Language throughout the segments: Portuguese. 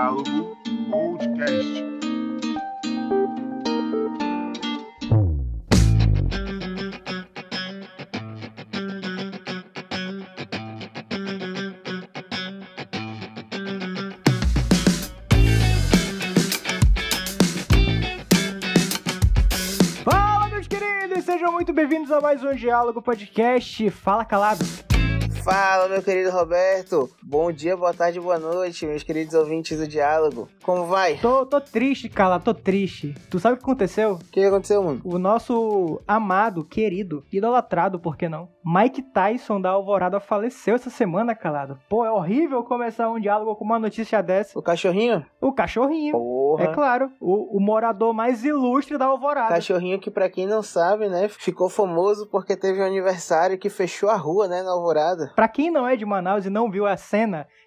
Diálogo Podcast. Fala, meus queridos! Sejam muito bem-vindos a mais um Diálogo Podcast. Fala, calado. Fala, meu querido Roberto. Bom dia, boa tarde, boa noite, meus queridos ouvintes do Diálogo. Como vai? Tô, tô triste, calado, tô triste. Tu sabe o que aconteceu? O que aconteceu, mano? O nosso amado, querido, idolatrado, por que não? Mike Tyson da Alvorada faleceu essa semana, calado. Pô, é horrível começar um diálogo com uma notícia dessa. O cachorrinho? O cachorrinho. Porra. É claro, o, o morador mais ilustre da Alvorada. Cachorrinho que, pra quem não sabe, né, ficou famoso porque teve um aniversário que fechou a rua, né, na Alvorada. Pra quem não é de Manaus e não viu a cena,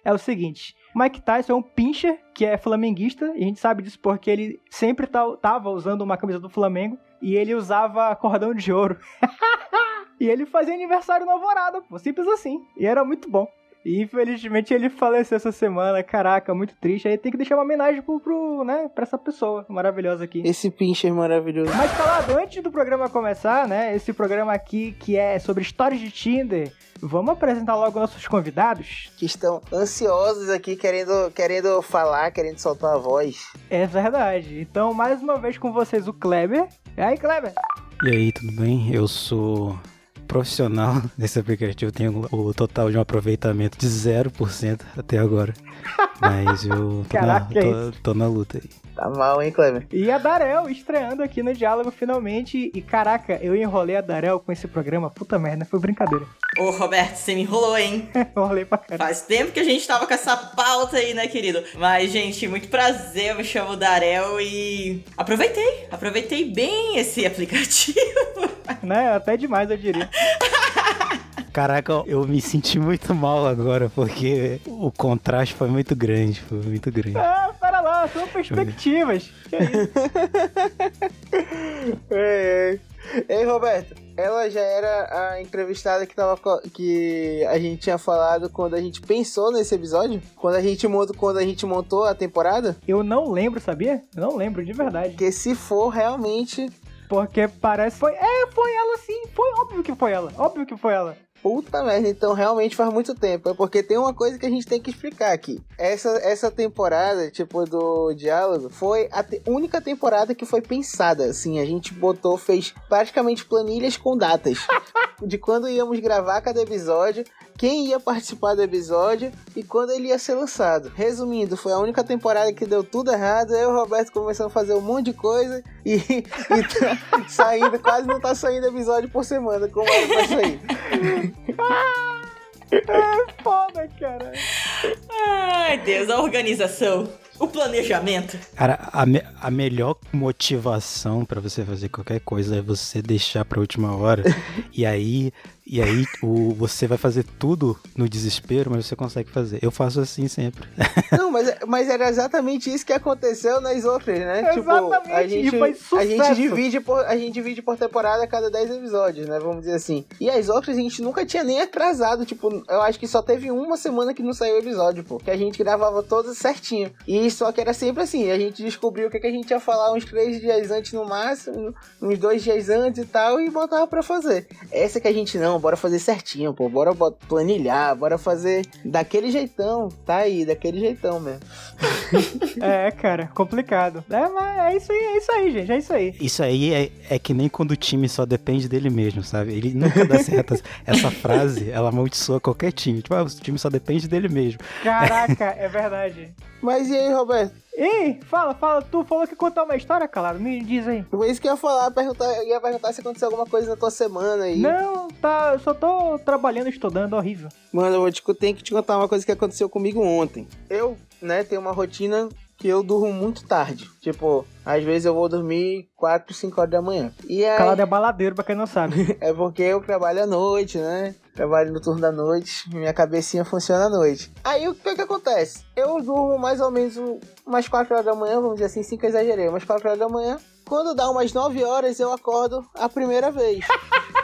é o seguinte: Mike Tyson é um pincher que é flamenguista, e a gente sabe disso porque ele sempre tava usando uma camisa do Flamengo e ele usava cordão de ouro. e ele fazia aniversário na Alvorada, simples assim. E era muito bom. E infelizmente ele faleceu essa semana, caraca, muito triste. Aí tem que deixar uma homenagem pro, pro, né, pra essa pessoa maravilhosa aqui. Esse pincher maravilhoso. Mas calado, antes do programa começar, né? Esse programa aqui que é sobre histórias de Tinder, vamos apresentar logo nossos convidados? Que estão ansiosos aqui, querendo, querendo falar, querendo soltar a voz. É verdade. Então, mais uma vez com vocês, o Kleber. E aí, Kleber? E aí, tudo bem? Eu sou profissional desse aplicativo, tenho o total de um aproveitamento de 0% até agora. Mas eu tô, na, Caraca, é tô, tô na luta aí. Tá mal, hein, Kleber? E a Darel estreando aqui no Diálogo finalmente. E caraca, eu enrolei a Darel com esse programa. Puta merda, foi brincadeira. Ô, Roberto, você me enrolou, hein? enrolei pra caralho. Faz tempo que a gente tava com essa pauta aí, né, querido? Mas, gente, muito prazer, eu me chamo Darel e aproveitei, aproveitei bem esse aplicativo. Né? Até demais, eu diria. Caraca, eu me senti muito mal agora, porque o contraste foi muito grande, foi muito grande. Ah, pera lá, são perspectivas. Que isso? É, é. Ei, Roberto, ela já era a entrevistada que, tava, que a gente tinha falado quando a gente pensou nesse episódio? Quando a gente montou, quando a gente montou a temporada? Eu não lembro, sabia? Eu não lembro, de verdade. Porque se for realmente. Porque parece. Foi. É, foi ela sim. Foi óbvio que foi ela. Óbvio que foi ela. Puta merda, então realmente faz muito tempo. É porque tem uma coisa que a gente tem que explicar aqui. Essa, essa temporada, tipo, do diálogo, foi a te- única temporada que foi pensada. Assim, a gente botou, fez praticamente planilhas com datas. de quando íamos gravar cada episódio, quem ia participar do episódio e quando ele ia ser lançado. Resumindo, foi a única temporada que deu tudo errado. Eu e o Roberto começamos a fazer um monte de coisa e, e tá saindo, quase não tá saindo episódio por semana, como era pra sair. É foda, cara. Ai, Deus, a organização, o planejamento. Cara, a, me- a melhor motivação pra você fazer qualquer coisa é você deixar pra última hora. e aí, e aí o, você vai fazer tudo no desespero, mas você consegue fazer. Eu faço assim sempre. Não, mas, mas era exatamente isso que aconteceu nas outras, né? Exatamente, a gente, e foi a gente sucesso. divide por a gente divide por temporada a cada 10 episódios, né? Vamos dizer assim. E as outras a gente nunca tinha nem atrasado, tipo, eu acho que só teve uma semana que não saiu o episódio, pô, que a gente gravava todas certinho. E só que era sempre assim, a gente descobriu o que, que a gente ia falar uns três dias antes no máximo, uns dois dias antes e tal, e botava pra fazer. Essa que a gente não, bora fazer certinho, pô, bora planilhar, bora fazer daquele jeitão, tá aí, daquele jeitão mesmo. É, cara, complicado. É, mas é isso aí, é isso aí, gente. É isso aí. Isso aí é, é que nem quando o time só depende dele mesmo, sabe? Ele nunca dá certo. Essa frase, ela amaldiçoa qualquer time. Tipo, ah, o time só depende dele mesmo. Caraca, é verdade. Mas e aí, Roberto? Ei, fala, fala. Tu falou que ia contar uma história, calado. Me diz aí. Foi isso que eu ia falar, perguntar, ia perguntar se aconteceu alguma coisa na tua semana aí. Não, tá. Eu só tô trabalhando, estudando, horrível. Mano, eu vou te, tenho que te contar uma coisa que aconteceu comigo ontem. Eu, né, tenho uma rotina que eu durmo muito tarde. Tipo, às vezes eu vou dormir 4, 5 horas da manhã. E aí, Calado é baladeiro, pra quem não sabe. é porque eu trabalho à noite, né? Trabalho no turno da noite, minha cabecinha funciona à noite. Aí o que que acontece? Eu durmo mais ou menos um- umas 4 horas da manhã, vamos dizer assim, 5 eu exagerei, umas 4 horas da manhã. Quando dá umas 9 horas, eu acordo a primeira vez.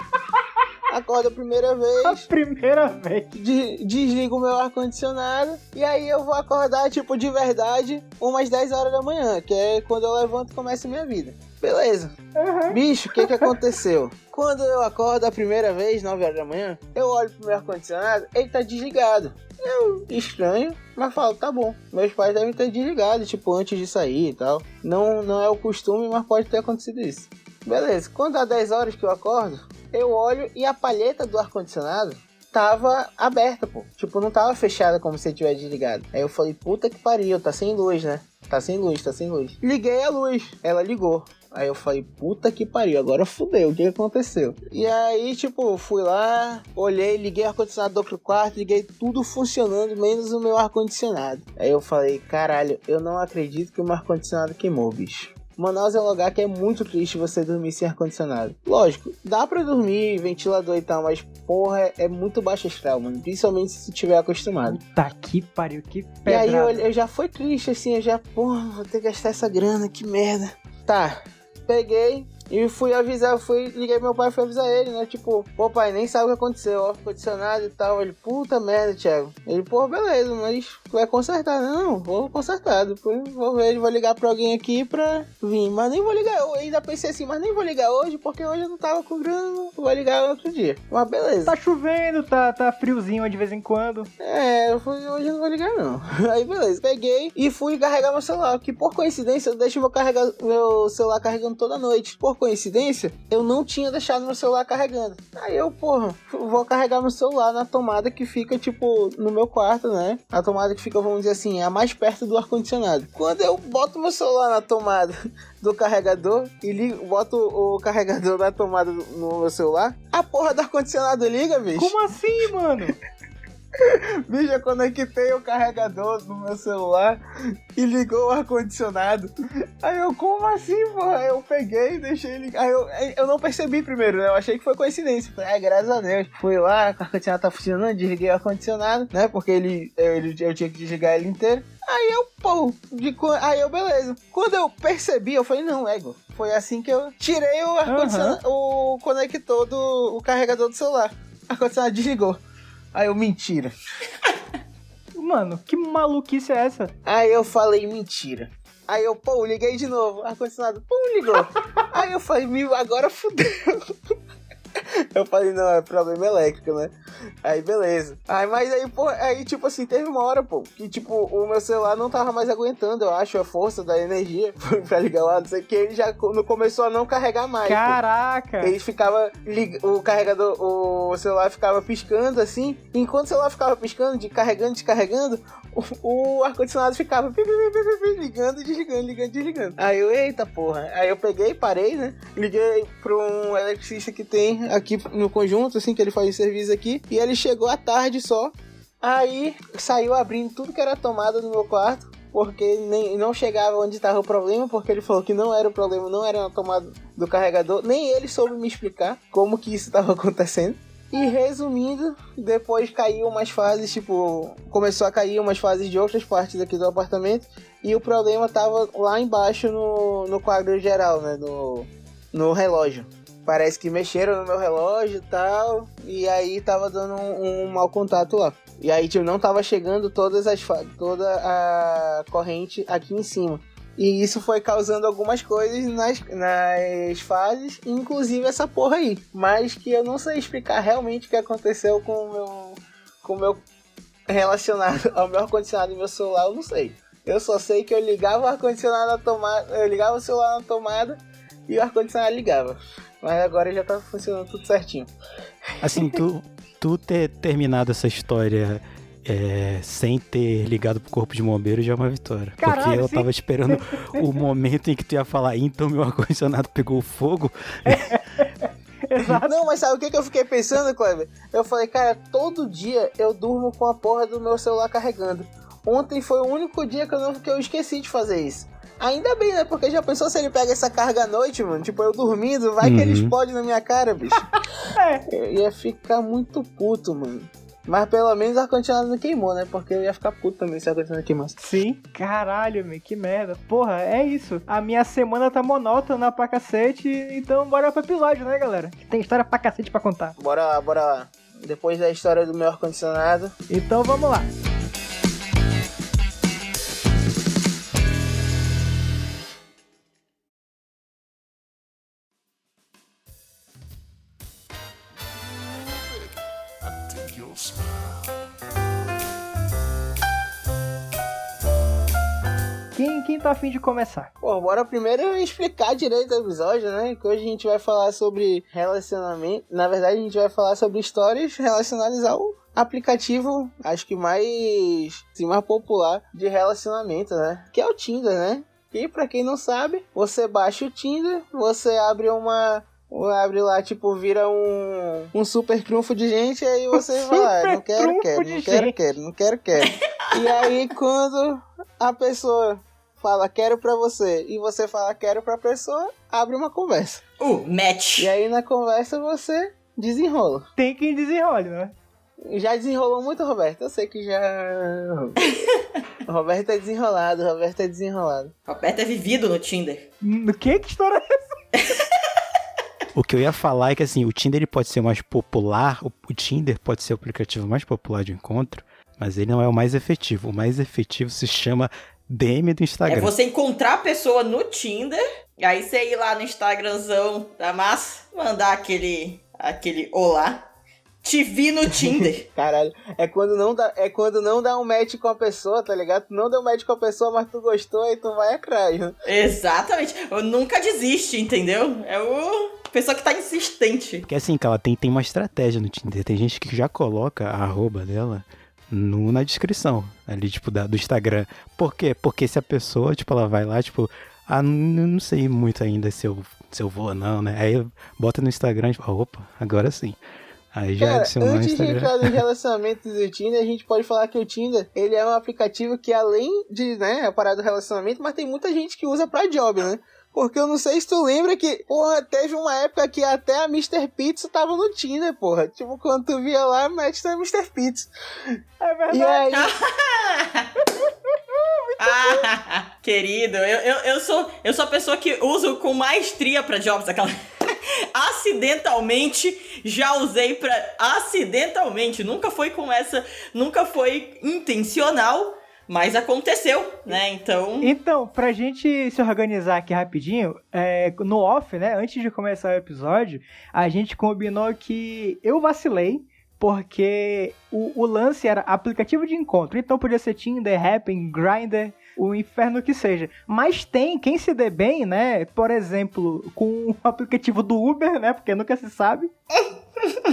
acordo a primeira A vez, primeira vez. de- desligo o meu ar-condicionado e aí eu vou acordar, tipo, de verdade, umas 10 horas da manhã, que é quando eu levanto e começa a minha vida. Beleza. Uhum. Bicho, o que que aconteceu? Quando eu acordo a primeira vez, 9 horas da manhã, eu olho pro meu ar-condicionado, ele tá desligado. Eu estranho, mas falo, tá bom. Meus pais devem ter desligado, tipo, antes de sair e tal. Não, não é o costume, mas pode ter acontecido isso. Beleza, quando dá 10 horas que eu acordo, eu olho e a palheta do ar-condicionado tava aberta, pô. Tipo, não tava fechada como se tivesse desligado. Aí eu falei, puta que pariu, tá sem luz, né? Tá sem luz, tá sem luz. Liguei a luz, ela ligou. Aí eu falei, puta que pariu, agora fudeu, o que aconteceu? E aí, tipo, fui lá, olhei, liguei o ar-condicionado do outro quarto, liguei tudo funcionando, menos o meu ar-condicionado. Aí eu falei, caralho, eu não acredito que o meu ar-condicionado queimou, bicho. Manaus é um lugar que é muito triste você dormir sem ar-condicionado. Lógico, dá pra dormir, ventilador e tal, mas porra, é, muito baixo astral, mano. Principalmente se tiver acostumado. Puta que pariu, que E aí eu, eu já fui triste, assim, eu já, porra, vou ter que gastar essa grana, que merda. Tá, peguei e fui avisar, fui, liguei meu pai e fui avisar ele, né? Tipo, pô pai, nem sabe o que aconteceu, ó, condicionado e tal. Ele, puta merda, Thiago. Ele, pô, beleza, mas vai consertar. Não, vou consertar. Depois vou ver, vou ligar pra alguém aqui pra vir. Mas nem vou ligar, eu ainda pensei assim, mas nem vou ligar hoje, porque hoje eu não tava com grana, vou ligar outro dia. Mas beleza. Tá chovendo, tá, tá friozinho de vez em quando. É, eu fui, hoje eu não vou ligar não. Aí beleza, peguei e fui carregar meu celular, que por coincidência eu deixo meu, meu celular carregando toda noite. Por coincidência, eu não tinha deixado meu celular carregando. Aí eu, porra, vou carregar meu celular na tomada que fica, tipo, no meu quarto, né? A tomada que fica, vamos dizer assim, a mais perto do ar-condicionado. Quando eu boto meu celular na tomada do carregador e ligo, boto o carregador na tomada no meu celular, a porra do ar-condicionado liga, bicho. Como assim, mano? Bicho, eu conectei o carregador no meu celular e ligou o ar-condicionado. Aí eu, como assim, porra? Eu peguei e deixei ligar. Aí eu, eu não percebi primeiro, né? Eu achei que foi coincidência. Falei, ai, graças a Deus. Fui lá, o ar-condicionado tá funcionando, desliguei o ar-condicionado, né? Porque ele, ele, eu tinha que desligar ele inteiro. Aí eu, pô, de, aí eu, beleza. Quando eu percebi, eu falei, não, ego. Foi assim que eu tirei o ar-condicionado, o conector do o carregador do celular. O ar-condicionado desligou. Aí eu, mentira. Mano, que maluquice é essa? Aí eu falei, mentira. Aí eu, pô, liguei de novo. Ar-condicionado, pum, ligou. Aí eu falei, agora fudeu. Eu falei, não, é problema elétrico, né? Aí, beleza. Aí, mas aí, pô, aí, tipo assim, teve uma hora, pô, que, tipo, o meu celular não tava mais aguentando, eu acho, a força da energia pra ligar lá, não sei o que, ele já co- começou a não carregar mais. pô. Caraca! Ele ficava. O carregador, o celular ficava piscando assim. E enquanto o celular ficava piscando, de carregando, descarregando, o, o ar-condicionado ficava pi, pi, pi, ligando, desligando, ligando, desligando. Aí eu, eita porra. Aí eu peguei, parei, né? Liguei pra um eletricista que tem aqui no conjunto, assim, que ele faz serviço aqui. E ele chegou à tarde só. Aí saiu abrindo tudo que era tomada no meu quarto. Porque nem, não chegava onde estava o problema, porque ele falou que não era o problema, não era na tomada do carregador. Nem ele soube me explicar como que isso estava acontecendo. E resumindo, depois caiu umas fases, tipo, começou a cair umas fases de outras partes aqui do apartamento. E o problema tava lá embaixo no, no quadro geral, né? No, no relógio. Parece que mexeram no meu relógio e tal. E aí tava dando um, um mau contato lá. E aí, tipo, não tava chegando todas as toda a corrente aqui em cima. E isso foi causando algumas coisas nas, nas fases, inclusive essa porra aí. Mas que eu não sei explicar realmente o que aconteceu com o meu. Com meu. relacionado ao meu ar-condicionado e meu celular, eu não sei. Eu só sei que eu ligava o ar-condicionado na tomada. Eu ligava o celular na tomada e o ar-condicionado ligava. Mas agora já tá funcionando tudo certinho. Assim, tu, tu ter terminado essa história é, sem ter ligado pro corpo de bombeiro já é uma vitória. Caralho, porque eu sim. tava esperando o momento em que tu ia falar, então meu ar-condicionado pegou fogo. Exato. Não, mas sabe o que, que eu fiquei pensando, Kleber? Eu falei, cara, todo dia eu durmo com a porra do meu celular carregando. Ontem foi o único dia que eu, não, que eu esqueci de fazer isso. Ainda bem, né? Porque já pensou se ele pega essa carga à noite, mano? Tipo, eu dormindo, vai que ele Uhum. explode na minha cara, bicho. É. Eu ia ficar muito puto, mano. Mas pelo menos o ar-condicionado não queimou, né? Porque eu ia ficar puto também se o ar-condicionado queimasse. Sim. Caralho, meu, que merda. Porra, é isso. A minha semana tá monótona pra cacete, então bora pro episódio, né, galera? Tem história pra cacete pra contar. Bora lá, bora lá. Depois da história do meu ar-condicionado. Então vamos lá. Quem, quem tá afim de começar? Pô, bora primeiro explicar direito o episódio, né? Que hoje a gente vai falar sobre relacionamento. Na verdade, a gente vai falar sobre histórias relacionadas ao aplicativo, acho que mais, assim, mais popular de relacionamento, né? Que é o Tinder, né? E pra quem não sabe, você baixa o Tinder, você abre uma. Abre lá, tipo, vira um, um super trunfo de gente, aí você vai lá, Super não quero, quero, não quero, quero, não quero, quero. E aí, quando a pessoa fala quero pra você e você fala quero pra pessoa, abre uma conversa. Uh, match. E aí na conversa você desenrola. Tem quem desenrole, né? Já desenrolou muito, Roberto? Eu sei que já. Roberto é desenrolado, Roberto é desenrolado. Roberto é vivido no Tinder. No que? Que história é essa? O que eu ia falar é que assim, o Tinder ele pode ser mais popular, o, o Tinder pode ser o aplicativo mais popular de encontro, mas ele não é o mais efetivo. O mais efetivo se chama DM do Instagram. É você encontrar a pessoa no Tinder, aí você ir lá no Instagramzão da massa, mandar aquele, aquele olá. Te vi no Tinder. Caralho, é quando não dá, é quando não dá um match com a pessoa, tá ligado? Tu não deu um match com a pessoa, mas tu gostou e tu vai atrás. né? Exatamente. Eu nunca desiste, entendeu? É o pessoa que tá insistente. Porque assim, ela tem, tem uma estratégia no Tinder. Tem gente que já coloca a arroba dela no, na descrição, ali, tipo, da, do Instagram. Por quê? Porque se a pessoa, tipo, ela vai lá, tipo, ah, não, sei muito ainda se eu, se eu vou ou não, né? Aí bota no Instagram, tipo, opa, agora sim. Aí já Cara, adicionou no antes de entrar nos relacionamentos do Tinder, a gente pode falar que o Tinder, ele é um aplicativo que além de, né, a parada do relacionamento, mas tem muita gente que usa pra job, né? Porque eu não sei se tu lembra que, porra, teve uma época que até a Mr. Pizza tava no Tinder, porra. Tipo, quando tu via lá, match da Mr. Pizza. É verdade. E aí, Ah, querido, eu, eu, eu, sou, eu sou a pessoa que uso com maestria pra jobs, aquela. Acidentalmente, já usei pra. Acidentalmente, nunca foi com essa. Nunca foi intencional, mas aconteceu, né? Então. Então, pra gente se organizar aqui rapidinho, é, no off, né, antes de começar o episódio, a gente combinou que eu vacilei, porque o, o lance era aplicativo de encontro, então podia ser Tinder, Happn, Grindr, o inferno que seja. Mas tem quem se dê bem, né, por exemplo, com o aplicativo do Uber, né, porque nunca se sabe.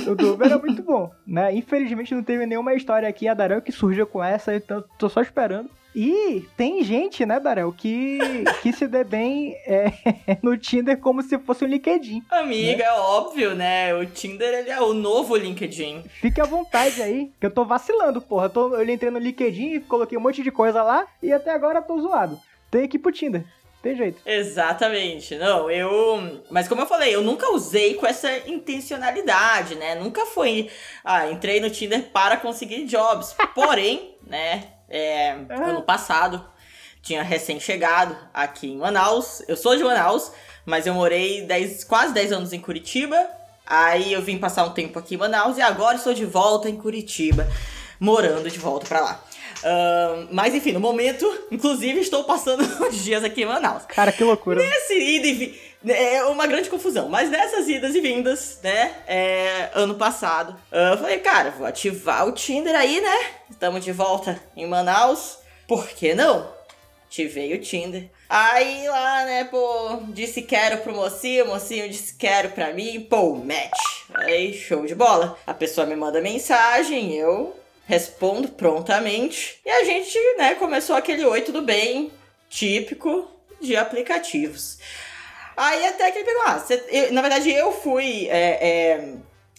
O do Uber é muito bom, né? Infelizmente não teve nenhuma história aqui, a Darel que surgiu com essa, então tô só esperando. E tem gente, né, Darel, que, que se dê bem é, no Tinder como se fosse um LinkedIn. Amiga, é óbvio, né? O Tinder ele é o novo LinkedIn. Fique à vontade aí, que eu tô vacilando, porra. Eu, tô, eu entrei no LinkedIn, coloquei um monte de coisa lá e até agora tô zoado. Tem que ir pro Tinder. Tem jeito. Exatamente. Não, eu. Mas como eu falei, eu nunca usei com essa intencionalidade, né? Nunca foi. Ah, entrei no Tinder para conseguir jobs. Porém, né? É, ano passado tinha recém-chegado aqui em Manaus. Eu sou de Manaus, mas eu morei 10, quase 10 anos em Curitiba. Aí eu vim passar um tempo aqui em Manaus e agora estou de volta em Curitiba, morando de volta pra lá. Mas enfim, no momento, inclusive, estou passando uns dias aqui em Manaus. Cara, que loucura. Nesse ida e vi... É uma grande confusão, mas nessas idas e vindas, né? É, ano passado, eu falei, cara, vou ativar o Tinder aí, né? Estamos de volta em Manaus. Por que não? Ativei o Tinder. Aí lá, né, pô, disse quero pro mocinho, o mocinho disse quero pra mim, pô, match. Aí, show de bola. A pessoa me manda mensagem, eu respondo prontamente. E a gente, né, começou aquele oi, tudo bem, típico de aplicativos. Aí até que ele pegou, ah, eu- na verdade eu fui é, é,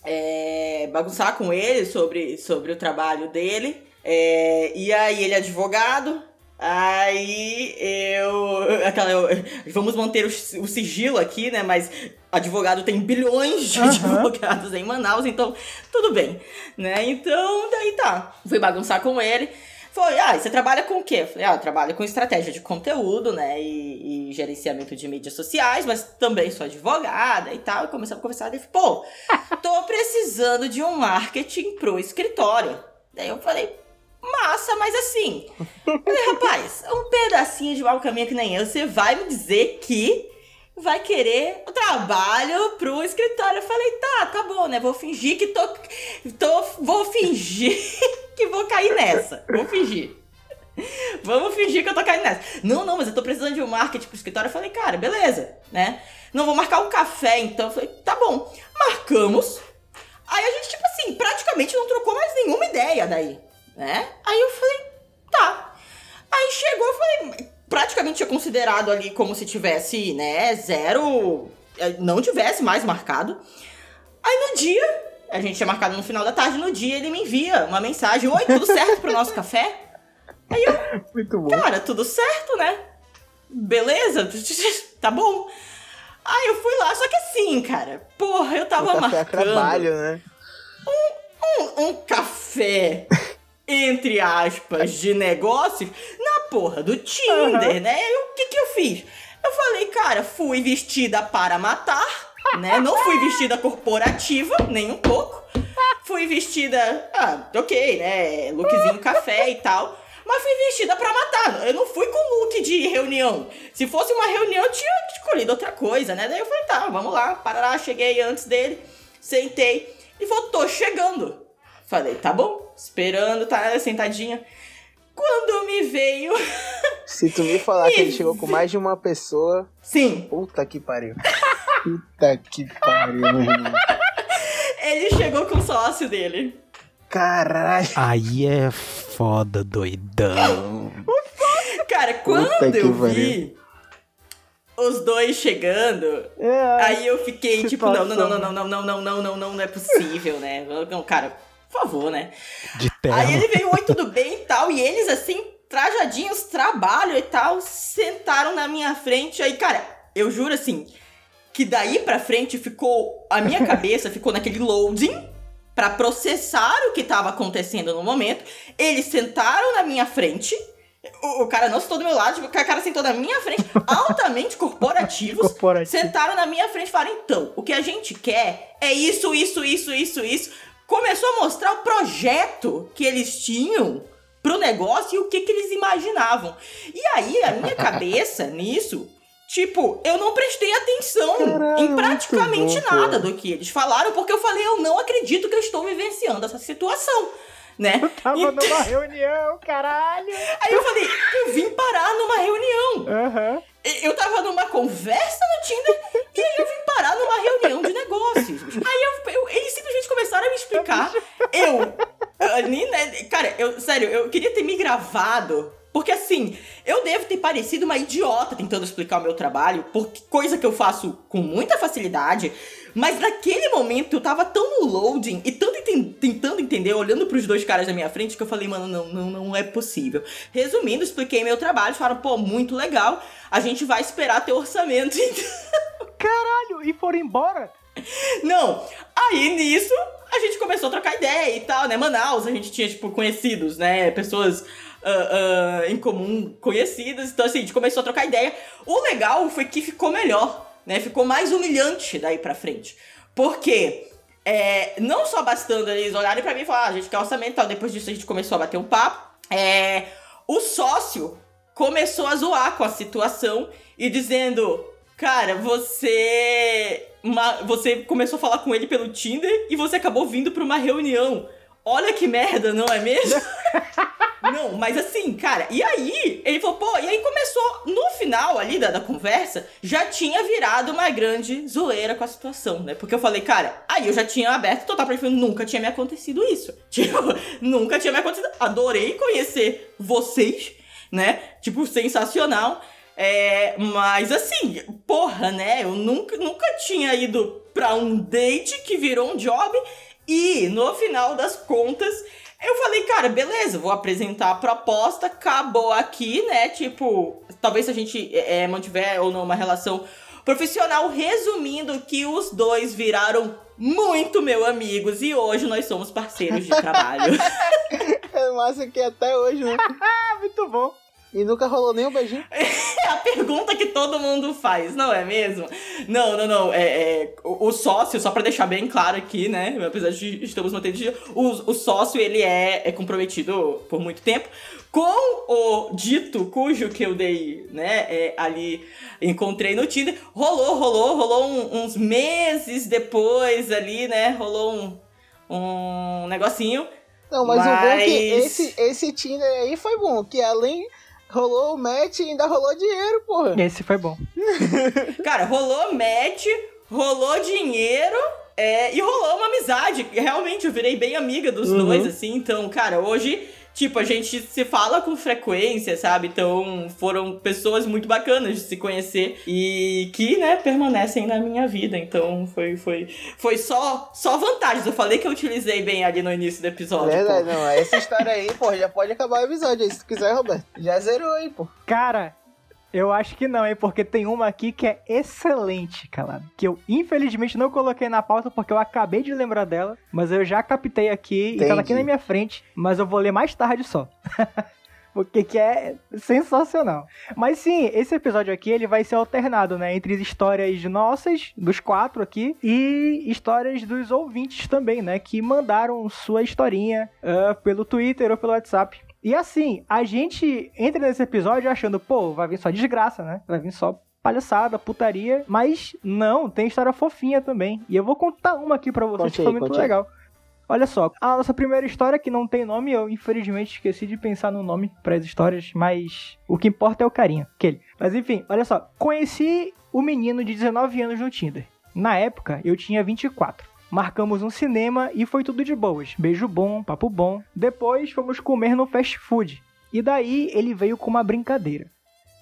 é, bagunçar com ele sobre, sobre o trabalho dele. É, e aí ele é advogado, Aí eu. Aquela, eu- vamos manter o, o sigilo aqui, né? Mas advogado tem bilhões de Aham. advogados em Manaus, então tudo bem, né? Então, daí tá. Fui bagunçar com ele. Foi, ah, você trabalha com o quê? Falei, ah, eu trabalho com estratégia de conteúdo, né? E, e gerenciamento de mídias sociais, mas também sou advogada e tal. E começamos a conversar. Ele falou, pô, tô precisando de um marketing pro escritório. Daí eu falei, massa, mas assim. Falei, rapaz, um pedacinho de mau caminho que nem eu, você vai me dizer que vai querer o trabalho pro escritório. Eu falei, tá, tá bom, né? Vou fingir que tô. tô vou fingir que vou cair nessa. Vou fingir. Vamos fingir que eu tô caindo nessa. Não, não, mas eu tô precisando de um marketing pro escritório. Eu falei, cara, beleza, né? Não vou marcar um café, então. Eu falei, tá bom. Marcamos. Aí a gente, tipo assim, praticamente não trocou mais nenhuma ideia daí, né? Aí eu falei, tá. Aí chegou, eu falei, praticamente tinha considerado ali como se tivesse, né, zero. eh, Não tivesse mais marcado. Aí no dia, a gente tinha marcado no final da tarde, no dia ele me envia uma mensagem: Oi, tudo certo pro nosso café? Aí eu, Muito bom. Cara, tudo certo, né? Beleza? Tá bom. Aí eu fui lá, só que assim, cara, porra, eu tava o café é marcando trabalho, né? um, um café, entre aspas, de negócios na porra do Tinder, né? E o que que eu fiz? Eu falei, cara, fui vestida para matar, né? Não fui vestida corporativa, nem um pouco. Fui vestida, ah, ok, né? Lookzinho café e tal. Mas fui vestida pra matar. Eu não fui com look de reunião. Se fosse uma reunião, eu tinha escolhido outra coisa, né? Daí eu falei, tá, vamos lá. Parará, cheguei antes dele, sentei e falou, tô chegando. Falei, tá bom, esperando, tá sentadinha. Quando me veio. Se tu me falar que ele chegou com mais de uma pessoa, Sim, puta que pariu. Puta que pariu, meu irmão. ele chegou com o sócio dele. Caralho. Aí é foda, doidão. Cara, quando que eu pariu. vi os dois chegando, É, Aí eu fiquei tipo, não, não, não, situação. não, não, não, não, não, não, não, não é possível, né? Não, cara, por favor, né? De terno. Aí ele veio, oi, tudo bem e tal, e eles assim, trajadinhos, trabalho e tal, sentaram na minha frente. Aí, cara, eu juro assim, que daí pra frente ficou, a minha cabeça ficou naquele loading pra processar o que tava acontecendo no momento. Eles sentaram na minha frente. O, o cara não sentou do meu lado, tipo, o cara sentou na minha frente, altamente corporativos. Corporativo. Sentaram na minha frente e falaram: então, o que a gente quer é isso, isso, isso, isso, isso. Começou a mostrar o projeto que eles tinham pro negócio e o que, que eles imaginavam. E aí, a minha cabeça nisso, tipo, eu não prestei atenção Caralho, em praticamente bom, nada do que eles falaram, porque eu falei: eu não acredito que eu estou vivenciando essa situação. Né? Tava Então- numa reunião, caralho. Aí eu falei, eu vim parar numa reunião. Aham. Eu tava numa conversa no Tinder e aí eu vim parar numa reunião de negócios. Aí eu, eu- eles simplesmente começaram a me explicar. Eu. ali, né, Cara, eu, sério, eu queria ter me gravado. Porque assim, eu devo ter parecido uma idiota tentando explicar o meu trabalho, porque coisa que eu faço com muita facilidade. Mas naquele momento eu tava tão no loading e tanto enten- tentando entender, olhando pros dois caras na minha frente, que eu falei, mano, não, não, não é possível. Resumindo, expliquei meu trabalho, falaram, pô, muito legal, a gente vai esperar ter orçamento. Caralho, e foram embora? Não, aí nisso a gente começou a trocar ideia e tal, né? Manaus, a gente tinha, tipo, conhecidos, né? Pessoas ah, ah, em comum conhecidas. Então, assim, a gente começou a trocar ideia. O legal foi que ficou melhor, né? Ficou mais humilhante daí pra frente. Porque é, não só bastando eles olharem pra mim e falar, ah, a gente quer orçamento tal. Depois disso a gente começou a bater um papo. É, o sócio começou a zoar com a situação e dizendo: Cara, você. ma- você começou a falar com ele pelo Tinder e você acabou vindo pra uma reunião. Olha que merda, não é mesmo? Não, mas assim, cara, e aí ele falou, pô, e aí começou, no final ali da, da conversa, já tinha virado uma grande zoeira com a situação, né? Porque eu falei, cara, aí eu já tinha aberto total falei, nunca tinha me acontecido isso. Tipo, nunca tinha me acontecido. Adorei conhecer vocês, né? Tipo, sensacional. É, mas assim, porra, né? Eu nunca, nunca tinha ido pra um date que virou um job e no final das contas Eu falei, cara, beleza, vou apresentar a proposta, acabou aqui, né? Tipo, talvez se a gente é, mantiver ou não uma relação profissional, resumindo que os dois viraram muito meu amigos e hoje nós somos parceiros de trabalho. É massa que até hoje, né? Muito bom. E nunca rolou nem um beijinho. É a pergunta que todo mundo faz, não é mesmo? Não, não, não. É, é o, o, sócio, só pra deixar bem claro aqui, né? Apesar de estamos mantendo. O, o sócio, ele é, é comprometido por muito tempo com o dito cujo que eu dei, né, é, ali encontrei no Tinder. Rolou, rolou, rolou um, uns meses depois ali, né, rolou um, um negocinho. Não, mas, mas... o bom é que esse, esse Tinder aí foi bom, que além rolou o match e ainda rolou dinheiro, porra. Esse foi bom. Cara, rolou match, rolou dinheiro... É, e rolou uma amizade. Realmente, eu virei bem amiga dos uhum. dois, assim. Então, cara, hoje tipo, a gente se fala com frequência, sabe? Então, foram pessoas muito bacanas de se conhecer e que, né, permanecem na minha vida. Então, foi foi foi só só vantagens. Eu falei que eu utilizei bem ali no início do episódio. Verdade, pô. não. Essa história aí, pô, já pode acabar o episódio aí, se tu quiser, Roberto. Já zerou aí, pô. Cara, eu acho que não, hein? Porque tem uma aqui que é excelente, calado. Que eu, infelizmente, não coloquei na pauta porque eu acabei de lembrar dela. Mas eu já captei aqui Entendi. e tá aqui na minha frente. Mas eu vou ler mais tarde só. porque que é sensacional. Mas sim, esse episódio aqui ele vai ser alternado, né, entre histórias nossas, dos quatro aqui, e histórias dos ouvintes também, né, que mandaram sua historinha uh, pelo Twitter ou pelo WhatsApp. E assim, a gente entra nesse episódio achando, pô, vai vir só desgraça, né? Vai vir só palhaçada, putaria, mas não, tem história fofinha também. E eu vou contar uma aqui para vocês conte que foi muito legal. Olha só, a nossa primeira história que não tem nome, eu infelizmente esqueci de pensar no nome para as histórias, mas o que importa é o carinho, aquele. Mas enfim, olha só, conheci o menino de 19 anos no Tinder. Na época, eu tinha 24. Marcamos um cinema e foi tudo de boas. Beijo bom, papo bom. Depois fomos comer no fast food. E daí ele veio com uma brincadeira.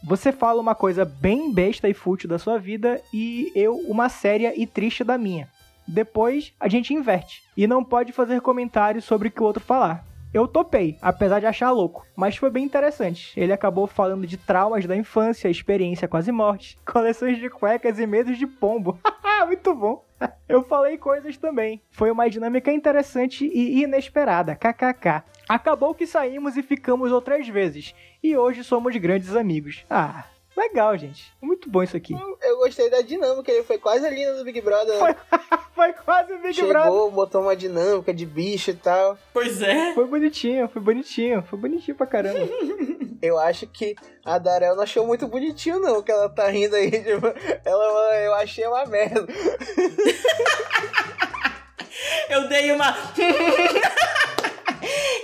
Você fala uma coisa bem besta e fútil da sua vida e eu uma séria e triste da minha. Depois a gente inverte e não pode fazer comentários sobre o que o outro falar. Eu topei, apesar de achar louco, mas foi bem interessante. Ele acabou falando de traumas da infância, experiência quase morte, coleções de cuecas e medos de pombo. Muito bom. Eu falei coisas também. Foi uma dinâmica interessante e inesperada. KKK. Acabou que saímos e ficamos outras vezes. E hoje somos grandes amigos. Ah, Legal, gente. Muito bom isso aqui. Eu, eu gostei da dinâmica, ele foi quase a linha do Big Brother. Foi, foi quase o Big Chegou, Brother. Chegou, botou uma dinâmica de bicho e tal. Pois é. Foi bonitinho, foi bonitinho. Foi bonitinho pra caramba. eu acho que a Darel não achou muito bonitinho, não, que ela tá rindo aí. Tipo, ela, eu achei uma merda. eu dei uma.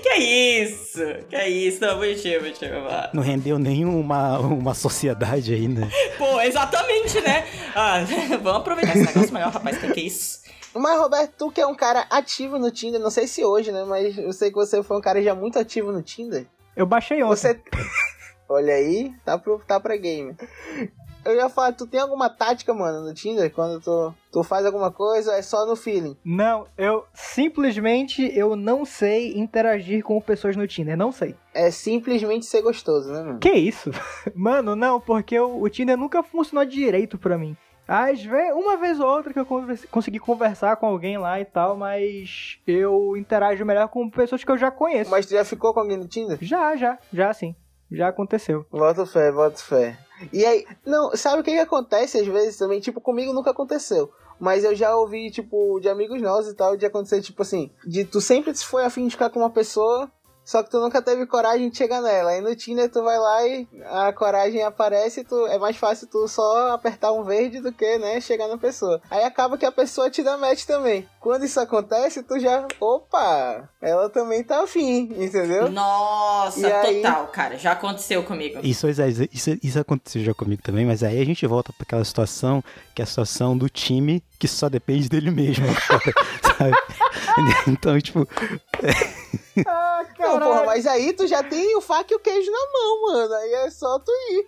que é isso? Que é isso? Não, bonitinho, bonitinho. Não rendeu nenhuma uma sociedade ainda. Pô, exatamente, né? Ah, vamos aproveitar esse negócio maior, rapaz. Que que é isso? Mas, Roberto, tu que é um cara ativo no Tinder, não sei se hoje, né? Mas eu sei que você foi um cara já muito ativo no Tinder. Eu baixei ontem. Você... Olha aí, tá, pro, tá pra game. Eu ia falar, tu tem alguma tática, mano, no Tinder? Quando tu, tu faz alguma coisa, é só no feeling? Não, eu simplesmente eu não sei interagir com pessoas no Tinder, não sei. É simplesmente ser gostoso, né, mano? Que isso? Mano, não, porque o, o Tinder nunca funcionou direito pra mim. Às vezes, uma vez ou outra que eu consegui conversar com alguém lá e tal, mas eu interajo melhor com pessoas que eu já conheço. Mas tu já ficou com alguém no Tinder? Já, já, já sim. Já aconteceu. Bota fé, bota fé. E aí, não, sabe o que, que acontece às vezes também? Tipo, comigo nunca aconteceu. Mas eu já ouvi, tipo, de amigos nossos e tal, de acontecer, tipo assim, de tu sempre foi afim de ficar com uma pessoa, só que tu nunca teve coragem de chegar nela. Aí no Tinder tu vai lá e a coragem aparece e tu, é mais fácil tu só apertar um verde do que, né, chegar na pessoa. Aí acaba que a pessoa te dá match também. Quando isso acontece, tu já, opa, ela também tá afim, entendeu? Nossa, e total, aí... cara, já aconteceu comigo. Isso, isso, isso aconteceu já comigo também, mas aí a gente volta para aquela situação que é a situação do time que só depende dele mesmo, cara? Então, tipo. ah, não, porra, mas aí tu já tem o faca e o queijo na mão, mano. Aí é só tu ir.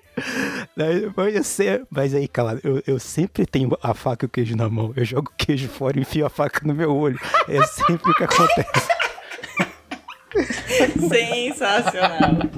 Mas, sei, mas aí, cara, eu, eu sempre tenho a faca e o queijo na mão. Eu jogo o queijo fora e enfio a faca no meu olho. É sempre o que acontece. Sensacional.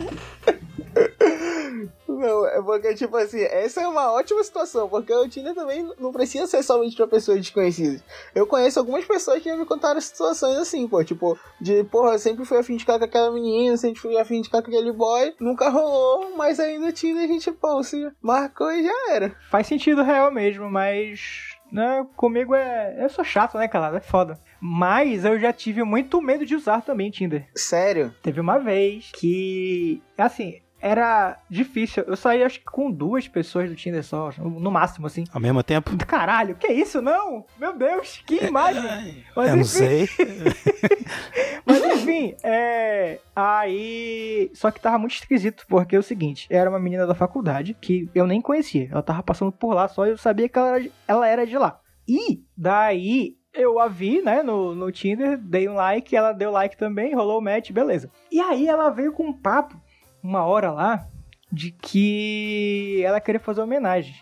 Não, é porque, tipo assim, essa é uma ótima situação, porque o Tinder também não precisa ser somente pra pessoas desconhecidas. Eu conheço algumas pessoas que me contaram situações assim, pô, tipo, de, porra, eu sempre fui afim de ficar com aquela menina, sempre fui afim de ficar com aquele boy, nunca rolou, mas aí no Tinder a gente, pô, se marcou e já era. Faz sentido real mesmo, mas. Né, comigo é. Eu sou chato, né, calado? É foda. Mas eu já tive muito medo de usar também Tinder. Sério? Teve uma vez que. Assim, era difícil. Eu saí, acho que com duas pessoas do Tinder só, no máximo, assim. Ao mesmo tempo? Caralho, que isso? Não! Meu Deus, que imagem! Mas eu não enfim. sei. Mas enfim, é. Aí. Só que tava muito esquisito, porque é o seguinte: era uma menina da faculdade que eu nem conhecia. Ela tava passando por lá só eu sabia que ela era de, ela era de lá. E daí eu a vi, né, no, no Tinder, dei um like, ela deu like também, rolou o match, beleza. E aí ela veio com um papo, uma hora lá, de que ela queria fazer homenagem.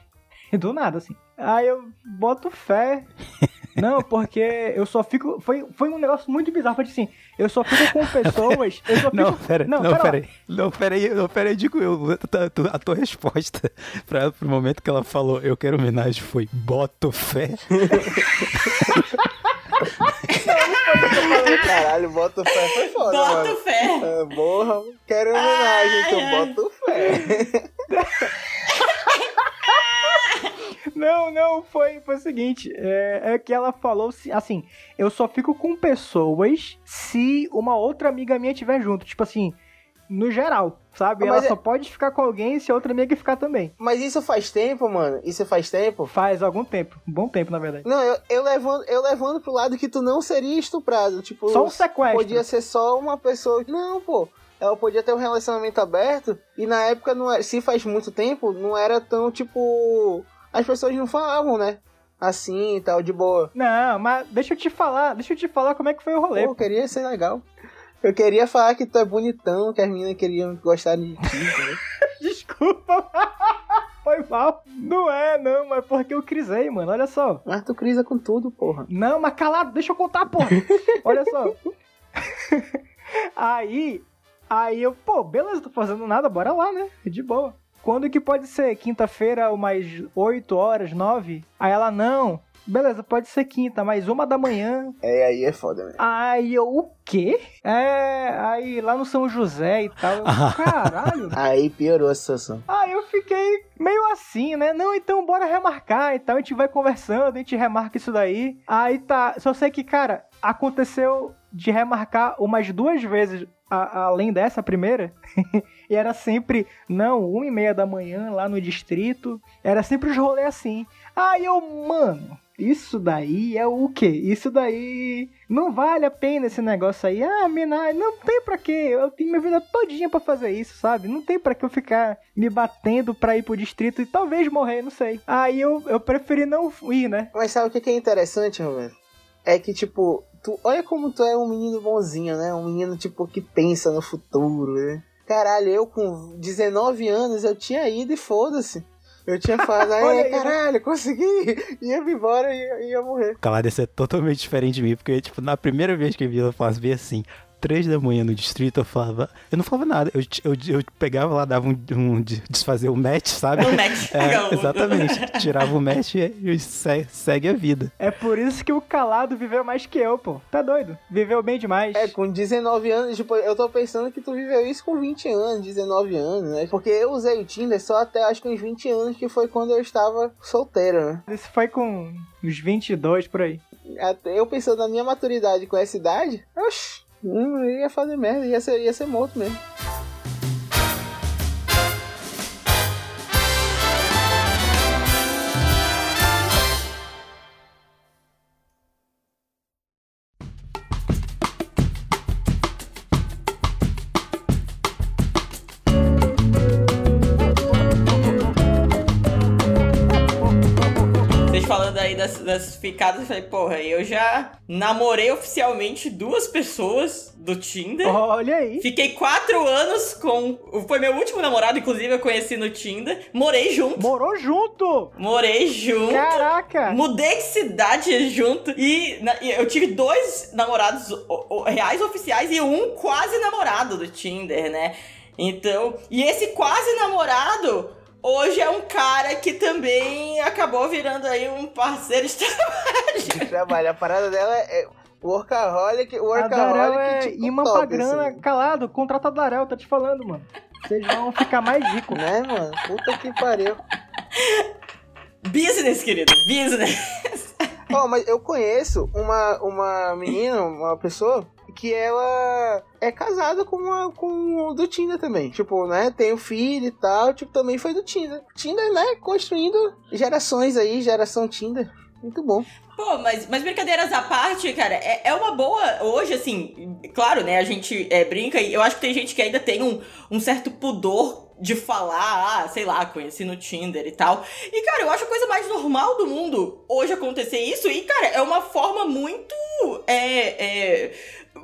Do nada, assim. Aí eu boto fé. Não, porque eu só fico. Foi, foi um negócio muito bizarro. Foi assim, eu só fico com pessoas. Eu só fico. Não, pera, não, lá. pera aí. Não, pera aí, não, pera aí, digo eu. A tua- A tua resposta pra pro momento que ela falou eu quero homenagem foi boto fé. Caralho, bota fé, foi foda, Bota mano. fé. É, porra, quero homenagem, então Ai, ai. boto fé. Não, não, foi, foi o seguinte. É, é que ela falou se- assim: eu só fico com pessoas se uma outra amiga minha estiver junto. Tipo assim, no geral, sabe? Ah, ela mas é- só pode ficar com alguém se a outra amiga ficar também. Mas isso faz tempo, mano? Isso faz tempo? Faz algum tempo. Um bom tempo, na verdade. Não, eu, eu, levando, eu levando pro lado que tu não seria estuprado. Tipo, Só um sequestro. podia ser só uma pessoa. Não, pô. Ela podia ter um relacionamento aberto. E na época, não era, se faz muito tempo, não era tão tipo. As pessoas não falavam, né? Assim e tal, de boa. Não, mas deixa eu te falar, deixa eu te falar como é que foi o rolê. Pô, eu queria ser legal. Eu queria falar que tu é bonitão, que as meninas queriam gostar de ti, entendeu? Desculpa. Foi mal. Não é, não, mas porque eu crisei, mano. Olha só. Mas tu crisa com tudo, porra. Não, mas calado, deixa eu contar, porra. Olha só. aí, aí eu, pô, beleza, tô fazendo nada, bora lá, né? De boa. Quando que pode ser? Quinta-feira, umas 8 horas, 9? Aí ela, não. Beleza, pode ser quinta, mas uma da manhã. É, aí é foda, né? Aí eu, o quê? É, aí lá no São José e tal. Eu, Caralho. Aí piorou a situação. Aí eu fiquei meio assim, né? Não, então bora remarcar e tal. A gente vai conversando, a gente remarca isso daí. Aí tá. Só sei que, cara, aconteceu de remarcar umas duas vezes a- além dessa primeira. e era sempre, não, uma e meia da manhã lá no distrito. Era sempre os rolês assim. Aí eu, mano. Isso daí é o quê? Isso daí não vale a pena esse negócio aí. Ah, mina, não tem pra quê? Eu tenho minha vida todinha pra fazer isso, sabe? Não tem pra que eu ficar me batendo pra ir pro distrito e talvez morrer, não sei. Aí eu, eu preferi não ir, né? Mas sabe o que é interessante, Roberto? É que, tipo, tu olha como tu é um menino bonzinho, né? Um menino, tipo, que pensa no futuro, né? Caralho, eu com 19 anos eu tinha ido e foda-se. Eu tinha falado, Olha ai, né? caralho, consegui! Ia me embora e ia, ia morrer. Isso é totalmente diferente de mim, porque, tipo, na primeira vez que eu vi ela faz bem assim, três da manhã no distrito, eu falava. Eu não falava nada. Eu, eu, eu pegava lá, dava um, um de- desfazer o match, sabe? Um match. É, exatamente. Tirava o match e, e se- segue a vida. É por isso que o calado viveu mais que eu, pô. Tá doido? Viveu bem demais. É, com 19 anos, tipo, eu tô pensando que tu viveu isso com 20 anos, 19 anos, né? Porque eu usei o Tinder só até acho que uns 20 anos, que foi quando eu estava solteiro, né? Isso foi com uns 22 por aí. Até eu pensando na minha maturidade com essa idade, oxi, hum, ia fazer merda, ia ser, ia ser morto mesmo. Das, das ficadas, eu falei, porra, eu já namorei oficialmente duas pessoas do Tinder. Olha aí. Fiquei quatro anos com. Foi meu último namorado, inclusive, eu conheci no Tinder. Morei junto. Morou junto! Morei junto. Caraca! Mudei de cidade junto. E, na- e eu tive dois namorados o- o- reais oficiais e um quase namorado do Tinder, né? Então. E esse quase namorado. Hoje é um cara que também acabou virando aí um parceiro de trabalho. Trabalha. A parada dela é workaholic, A workaholic. Darel é tipo, imã top, pra grana, assim. calado. Contrata a Darel, tô te falando, mano. Vocês vão ficar mais ricos. Né, mano? Puta que pariu. Business, querido. Business. Ó, mas eu conheço uma, uma menina, uma pessoa, que ela é casada com uma com o do Tinder também. Tipo, né? Tem um filho e tal, tipo, também foi do Tinder. Tinder, né? Construindo gerações aí, geração Tinder. Muito bom. Pô, mas, mas brincadeiras à parte, cara, é, é uma boa. Hoje, assim, claro, né? A gente é, brinca e eu acho que tem gente que ainda tem um, um certo pudor de falar, ah, sei lá, conheci no Tinder e tal. E, cara, eu acho a coisa mais normal do mundo hoje acontecer isso. E, cara, é uma forma muito. É. é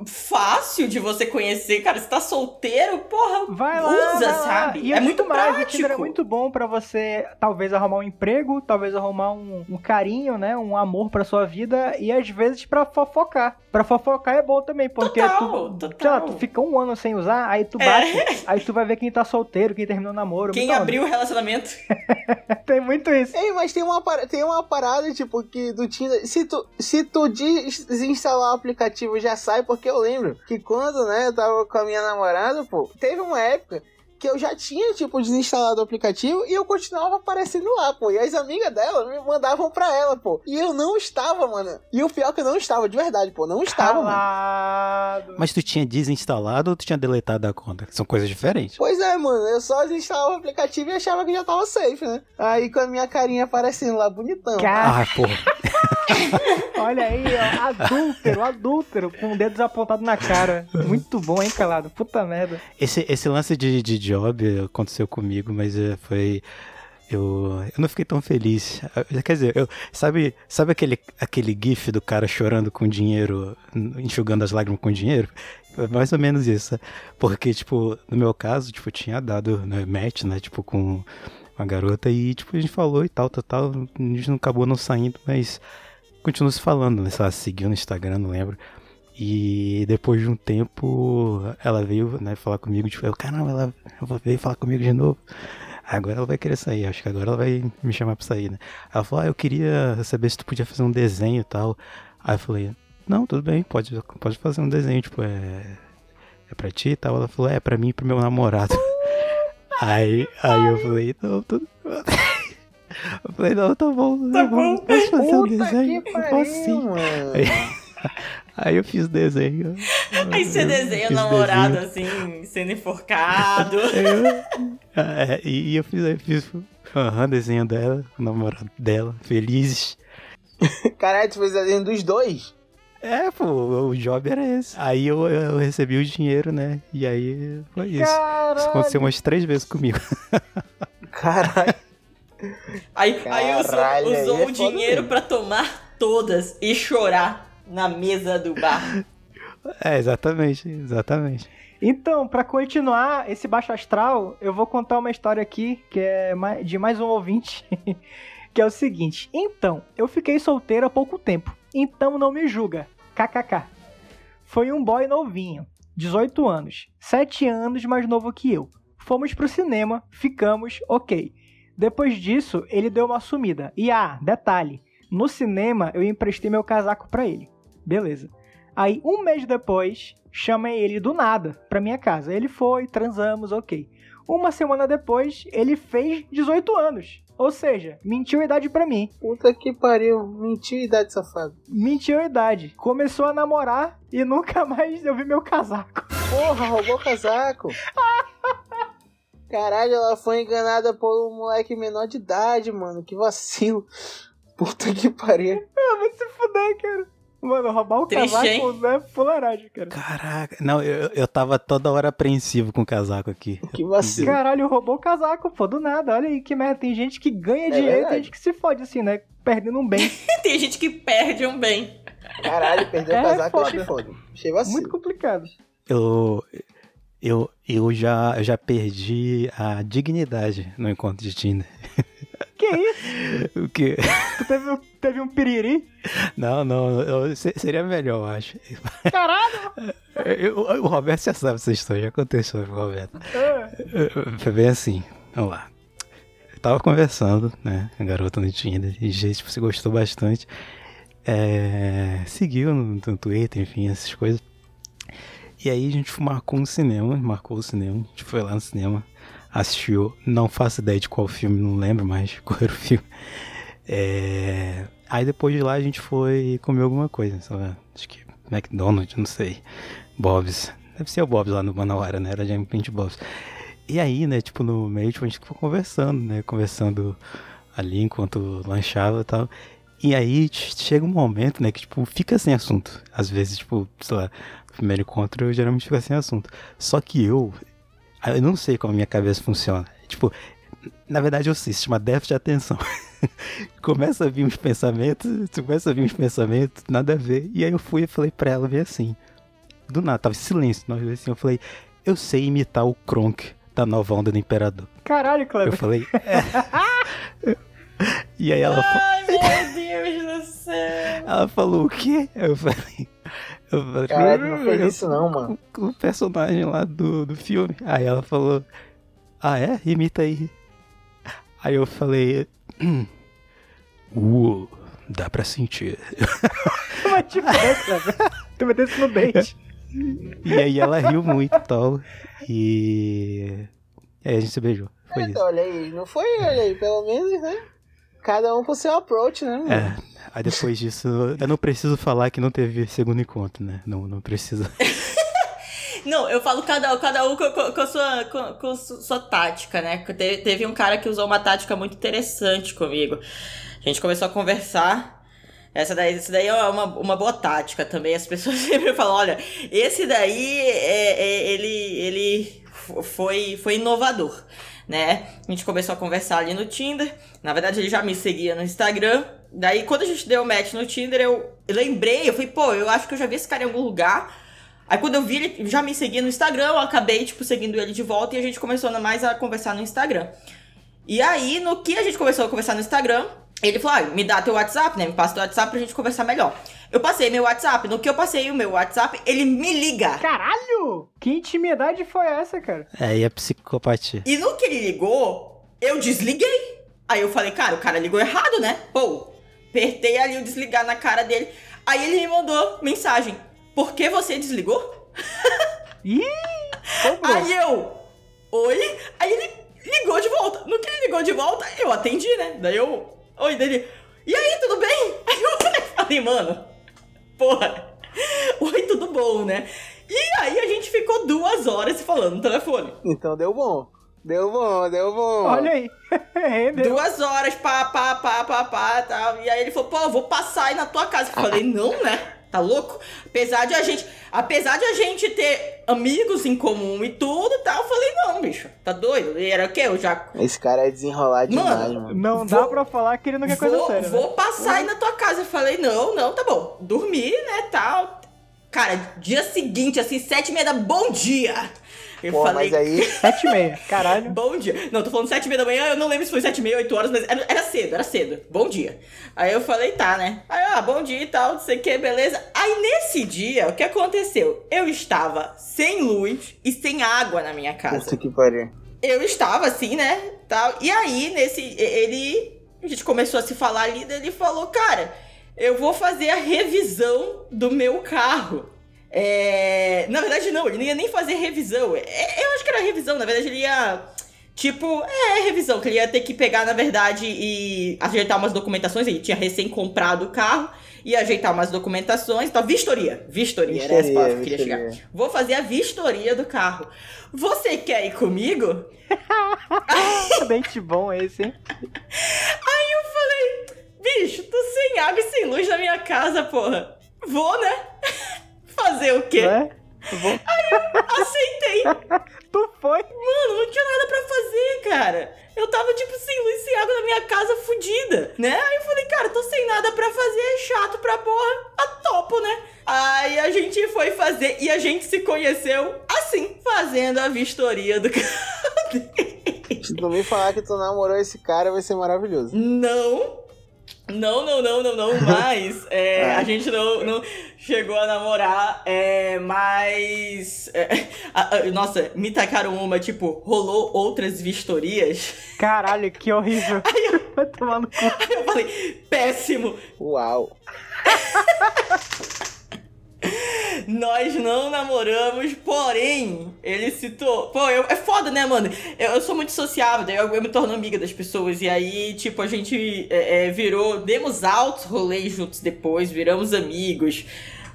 fácil de você conhecer, cara. Você tá solteiro, porra, Vai lá, usa, vai lá. sabe? E é muito mais, o prático. Tinder é muito bom pra você, talvez, arrumar um emprego, talvez arrumar um, um carinho, né? Um amor pra sua vida e, às vezes, pra fofocar. Pra fofocar é bom também, porque Total, tu, total. sei lá, tu fica um ano sem usar, aí tu É. bate, aí tu vai ver quem tá solteiro, quem terminou o namoro. Quem abriu o relacionamento. Tem muito isso. Ei, mas tem uma, para- tem uma parada, tipo, que do Tinder. Se tu, se tu des- desinstalar o aplicativo já sai, porque eu lembro que quando, né, eu tava com a minha namorada, pô, teve uma época que eu já tinha, tipo, desinstalado o aplicativo e eu continuava aparecendo lá, pô. E as amigas dela me mandavam pra ela, pô. E eu não estava, mano. E o pior é que eu não estava, de verdade, pô. Não estava, mano. Calado. Mas tu tinha desinstalado ou tu tinha deletado a conta? São coisas diferentes. Pois é, mano, eu só desinstalava o aplicativo e achava que já tava safe, né? Aí com a minha carinha aparecendo lá, bonitão. Cara, Ah, porra. olha aí, ó, adúltero, adúltero, com o dedo apontado na cara. Muito bom, hein, calado? Puta merda. Esse, esse lance de, de job aconteceu comigo, mas eh, foi. Eu, eu não fiquei tão feliz. Eh, Quer dizer, eu, sabe, sabe aquele, aquele gif do cara chorando com dinheiro, enxugando as lágrimas com dinheiro? Mais ou menos isso. Porque, tipo, no meu caso, tipo, tinha dado né, match, né, tipo, com uma garota e, tipo, a gente falou e tal, tal, tal. A gente não acabou não saindo, mas continuou se falando, né? Sei lá, seguiu no Instagram, não lembro. E depois de um tempo, ela veio né, falar comigo, tipo, eu, caramba, ela veio falar comigo de novo. Agora ela vai querer sair, acho que agora ela vai me chamar pra sair, né? Ela falou, ah, eu queria saber se tu podia fazer um desenho e tal. Aí eu falei, não, tudo bem, pode, pode fazer um desenho, tipo, é, é pra ti e tal. Ela falou, é, pra mim e pro meu namorado. Aí, aí eu falei, não, tudo Eu falei, não, tá bom, Tá tá bom, bom. posso fazer um desenho? que Eu posso pariu, sim. mano. Aí eu fiz o desenho. Aí você Eu desenha namorado desenho. assim, sendo enforcado. Eu- É, e, eu fiz, eu fiz aham, desenho dela, o namorado dela, felizes. Caralho, tu fez desenho dos dois? É, pô, o job era esse. Aí eu, eu recebi o dinheiro, né? E aí foi isso. Isso Caralho. aconteceu umas três vezes comigo. Caralho. Aí, aí usou, Caralho, aí usou é o dinheiro pra tomar todas e chorar na mesa do bar. É, exatamente, exatamente. Então, pra continuar esse baixo astral, eu vou contar uma história aqui que é de mais um ouvinte, que é o seguinte. Então, eu fiquei solteiro há pouco tempo, então não me julga. KKK. Foi um boy novinho, 18 anos, 7 anos mais novo que eu. Fomos pro cinema, ficamos, ok. Depois disso, ele deu uma sumida. E ah, detalhe, no cinema eu emprestei meu casaco pra ele. Beleza. Aí, um mês depois, chamei ele do nada pra minha casa. Ele foi, transamos, ok. Uma semana depois, ele fez 18 anos. Ou seja, mentiu a idade pra mim. Puta que pariu. Mentira, idade safado. Mentiu a idade. Começou a namorar e nunca mais eu vi meu casaco. Porra, roubou o casaco. Caralho, ela foi enganada por um moleque menor de idade, mano. Que vacilo. Puta que pariu. Ah, vai se fuder, cara. Mano, roubar o Triste, casaco é fularagem, cara. Caraca, não, eu, eu tava toda hora apreensivo com o casaco aqui. Que vacilo. Caralho, roubou o casaco, pô, do nada. Olha aí que merda. Tem gente que ganha dinheiro e verdade. tem gente que se fode assim, né? Perdendo um bem. Tem gente que perde um bem. Caralho, perdeu É, o casaco, eu foda. achei foda. Achei vacilo. Muito complicado. eu, eu, eu, já, eu já perdi a dignidade no encontro de Tinder. Que isso? O que? Tu teve, um- teve um piriri? Não, não, eu- se- seria melhor, eu acho. Caralho! Eu- o Roberto já sabe essa história, já contei sobre o Roberto. Ah, Foi bem assim, vamos lá. Eu tava conversando, né, com a garota no Tinder, e gente, tipo, se gostou bastante. É, seguiu no, no Twitter, enfim, essas coisas. E aí a gente marcou um cinema, marcou o cinema, a gente foi lá no cinema, assistiu, não faço ideia de qual filme, não lembro mais qual era o filme. É, aí depois de lá a gente foi comer alguma coisa, lá, acho que McDonald's, não sei, Bob's. Deve ser o Bob's lá no Manauara, né? Era de Bob's. E aí, né, tipo, no meio, tipo, a gente ficou conversando, né? Conversando ali enquanto lanchava e tal. E aí chega um momento, né, que, tipo, fica sem assunto. Às vezes, tipo, sei lá, primeiro encontro eu geralmente fico sem assunto. Só que eu, eu não sei como a minha cabeça funciona. Tipo, na verdade eu sei, se chama déficit de atenção. começa a vir uns pensamentos, começa a vir uns pensamentos, nada a ver. E aí eu fui e falei pra ela, veio assim. Do nada, tava em silêncio, nós dois assim, eu falei, eu sei imitar o Kronk da nova onda do Imperador. Caralho, Eu Kleber. falei. "É." e aí ela, fa- Ai, meu Deus do céu. ela falou o quê? Eu falei. Caralho, não fez "Eu- isso não, mano. o, o personagem lá do, do filme. Aí ela falou, ah é? Imita aí. Aí eu falei, "Hum, uh, dá pra sentir. Mas tipo, né? Tu meteu isso no dente. E aí ela riu muito e tal. E. E aí a gente se beijou. Foi isso. Então, olha aí, não foi, olha aí, pelo menos, né? Cada um com seu approach, né? mano? É. Aí depois disso, eu não preciso falar que não teve segundo encontro, né? Não, não precisa. Não, eu falo cada, cada um com, com- com a sua, com, com su- sua tática, né? Teve, um cara que usou uma tática muito interessante comigo. A gente começou a conversar. Essa daí, essa daí é uma, uma boa tática também. As pessoas sempre falam: olha, esse daí é, é- ele, ele foi, foi inovador, né? A gente começou a conversar ali no Tinder. Na verdade, ele já me seguia no Instagram. Daí, quando a gente deu match no Tinder, eu, lembrei, eu falei, pô, eu acho que eu já vi esse cara em algum lugar. Aí quando eu vi ele já me seguia no Instagram, eu acabei, tipo, seguindo ele de volta e a gente começou mais a conversar no Instagram. E aí, no que a gente começou a conversar no Instagram, ele falou, ah, me dá teu WhatsApp, né? Me passa teu WhatsApp pra gente conversar melhor. Eu passei meu WhatsApp, no que eu passei o meu WhatsApp, ele me liga. Caralho! Que intimidade foi essa, cara? É, e a psicopatia. E no que ele ligou, eu desliguei. Aí eu falei, cara, o cara ligou errado, né? Pô, apertei ali o desligar na cara dele. Aí ele me mandou mensagem. Por que você desligou? Ih! Aí eu, oi? Aí ele ligou de volta. No que ele ligou de volta, eu atendi, né? Daí eu, oi, dele. E aí, tudo bem? Aí eu falei, mano, porra, oi, tudo bom, né? E aí a gente ficou duas horas falando no telefone. Então deu bom. Deu bom, deu bom. Olha aí. Rendeu. Duas horas, pá, pá, pá, pá, pá, tal. E aí ele falou, pô, eu vou passar aí na tua casa. Eu falei, não, né? Tá louco? Apesar de a gente, apesar de a gente ter amigos em comum e tudo e tal, eu falei, não, bicho, tá doido? E era o quê? Eu já Esse cara é desenrolar demais, Mano, mano. Não Vou- dá pra falar que ele não quer coisa vou, séria. né? vou passar aí na tua casa. Eu falei, não, não, tá bom. Dormi, né, tal. Cara, dia seguinte, assim, sete e meia da bom dia. Eu Pô, falei, mas aí. Sete e meia. Caralho. Bom dia. Não, tô falando sete e meia da manhã, eu não lembro se foi sete e meia, oito horas, mas era, era cedo, era cedo. Bom dia. Aí eu falei, tá, né? Aí, ah, bom dia e tal, não sei o que, beleza. Aí nesse dia, o que aconteceu? Eu estava sem luz e sem água na minha casa. Puta que pariu. Eu estava assim, né? Tal. E aí, nesse. Ele. A gente começou a se falar ali, daí ele falou, cara, eu vou fazer a revisão do meu carro. É... Na verdade, não, ele não ia nem fazer revisão. É, Eu acho que era revisão, na verdade, ele ia. Tipo, é revisão, que ele ia ter que pegar, na verdade, e ajeitar umas documentações. Ele tinha recém comprado o carro, ia ajeitar umas documentações. Então, vistoria. Vistoria, era essa Vistoria, palavra que eu queria vistoria. chegar. Vou fazer a vistoria do carro. Você quer ir comigo? Dente bom esse, hein? Aí eu falei, bicho, tô sem água e sem luz na minha casa, porra. Vou, né? Fazer o quê? Não é? Vou- Aceitei. Tu foi? Mano, não tinha nada pra fazer, cara. Eu tava, tipo, sem luz, sem água na minha casa, fudida, né? Aí eu falei, cara, tô sem nada pra fazer, é chato pra porra. A topo, né? Aí a gente foi fazer e a gente se conheceu assim, fazendo a vistoria do Se tu me falar que tu namorou esse cara, vai ser maravilhoso. Não. Não, não, não, não, não, mas é, Ah. a gente não, não chegou a namorar, é, mas. é, a- a- nossa, me tacaram uma, tipo, rolou outras vistorias. Caralho, que horrível. Vai tomar no cu. Aí eu falei, péssimo, Uau. Nós não namoramos, porém, ele citou. Pô, eu- é foda, né, mano? Eu, eu sou muito sociável, daí eu, eu me torno amiga das pessoas. E aí, tipo, a gente é, é, virou. Demos altos rolês juntos depois, viramos amigos.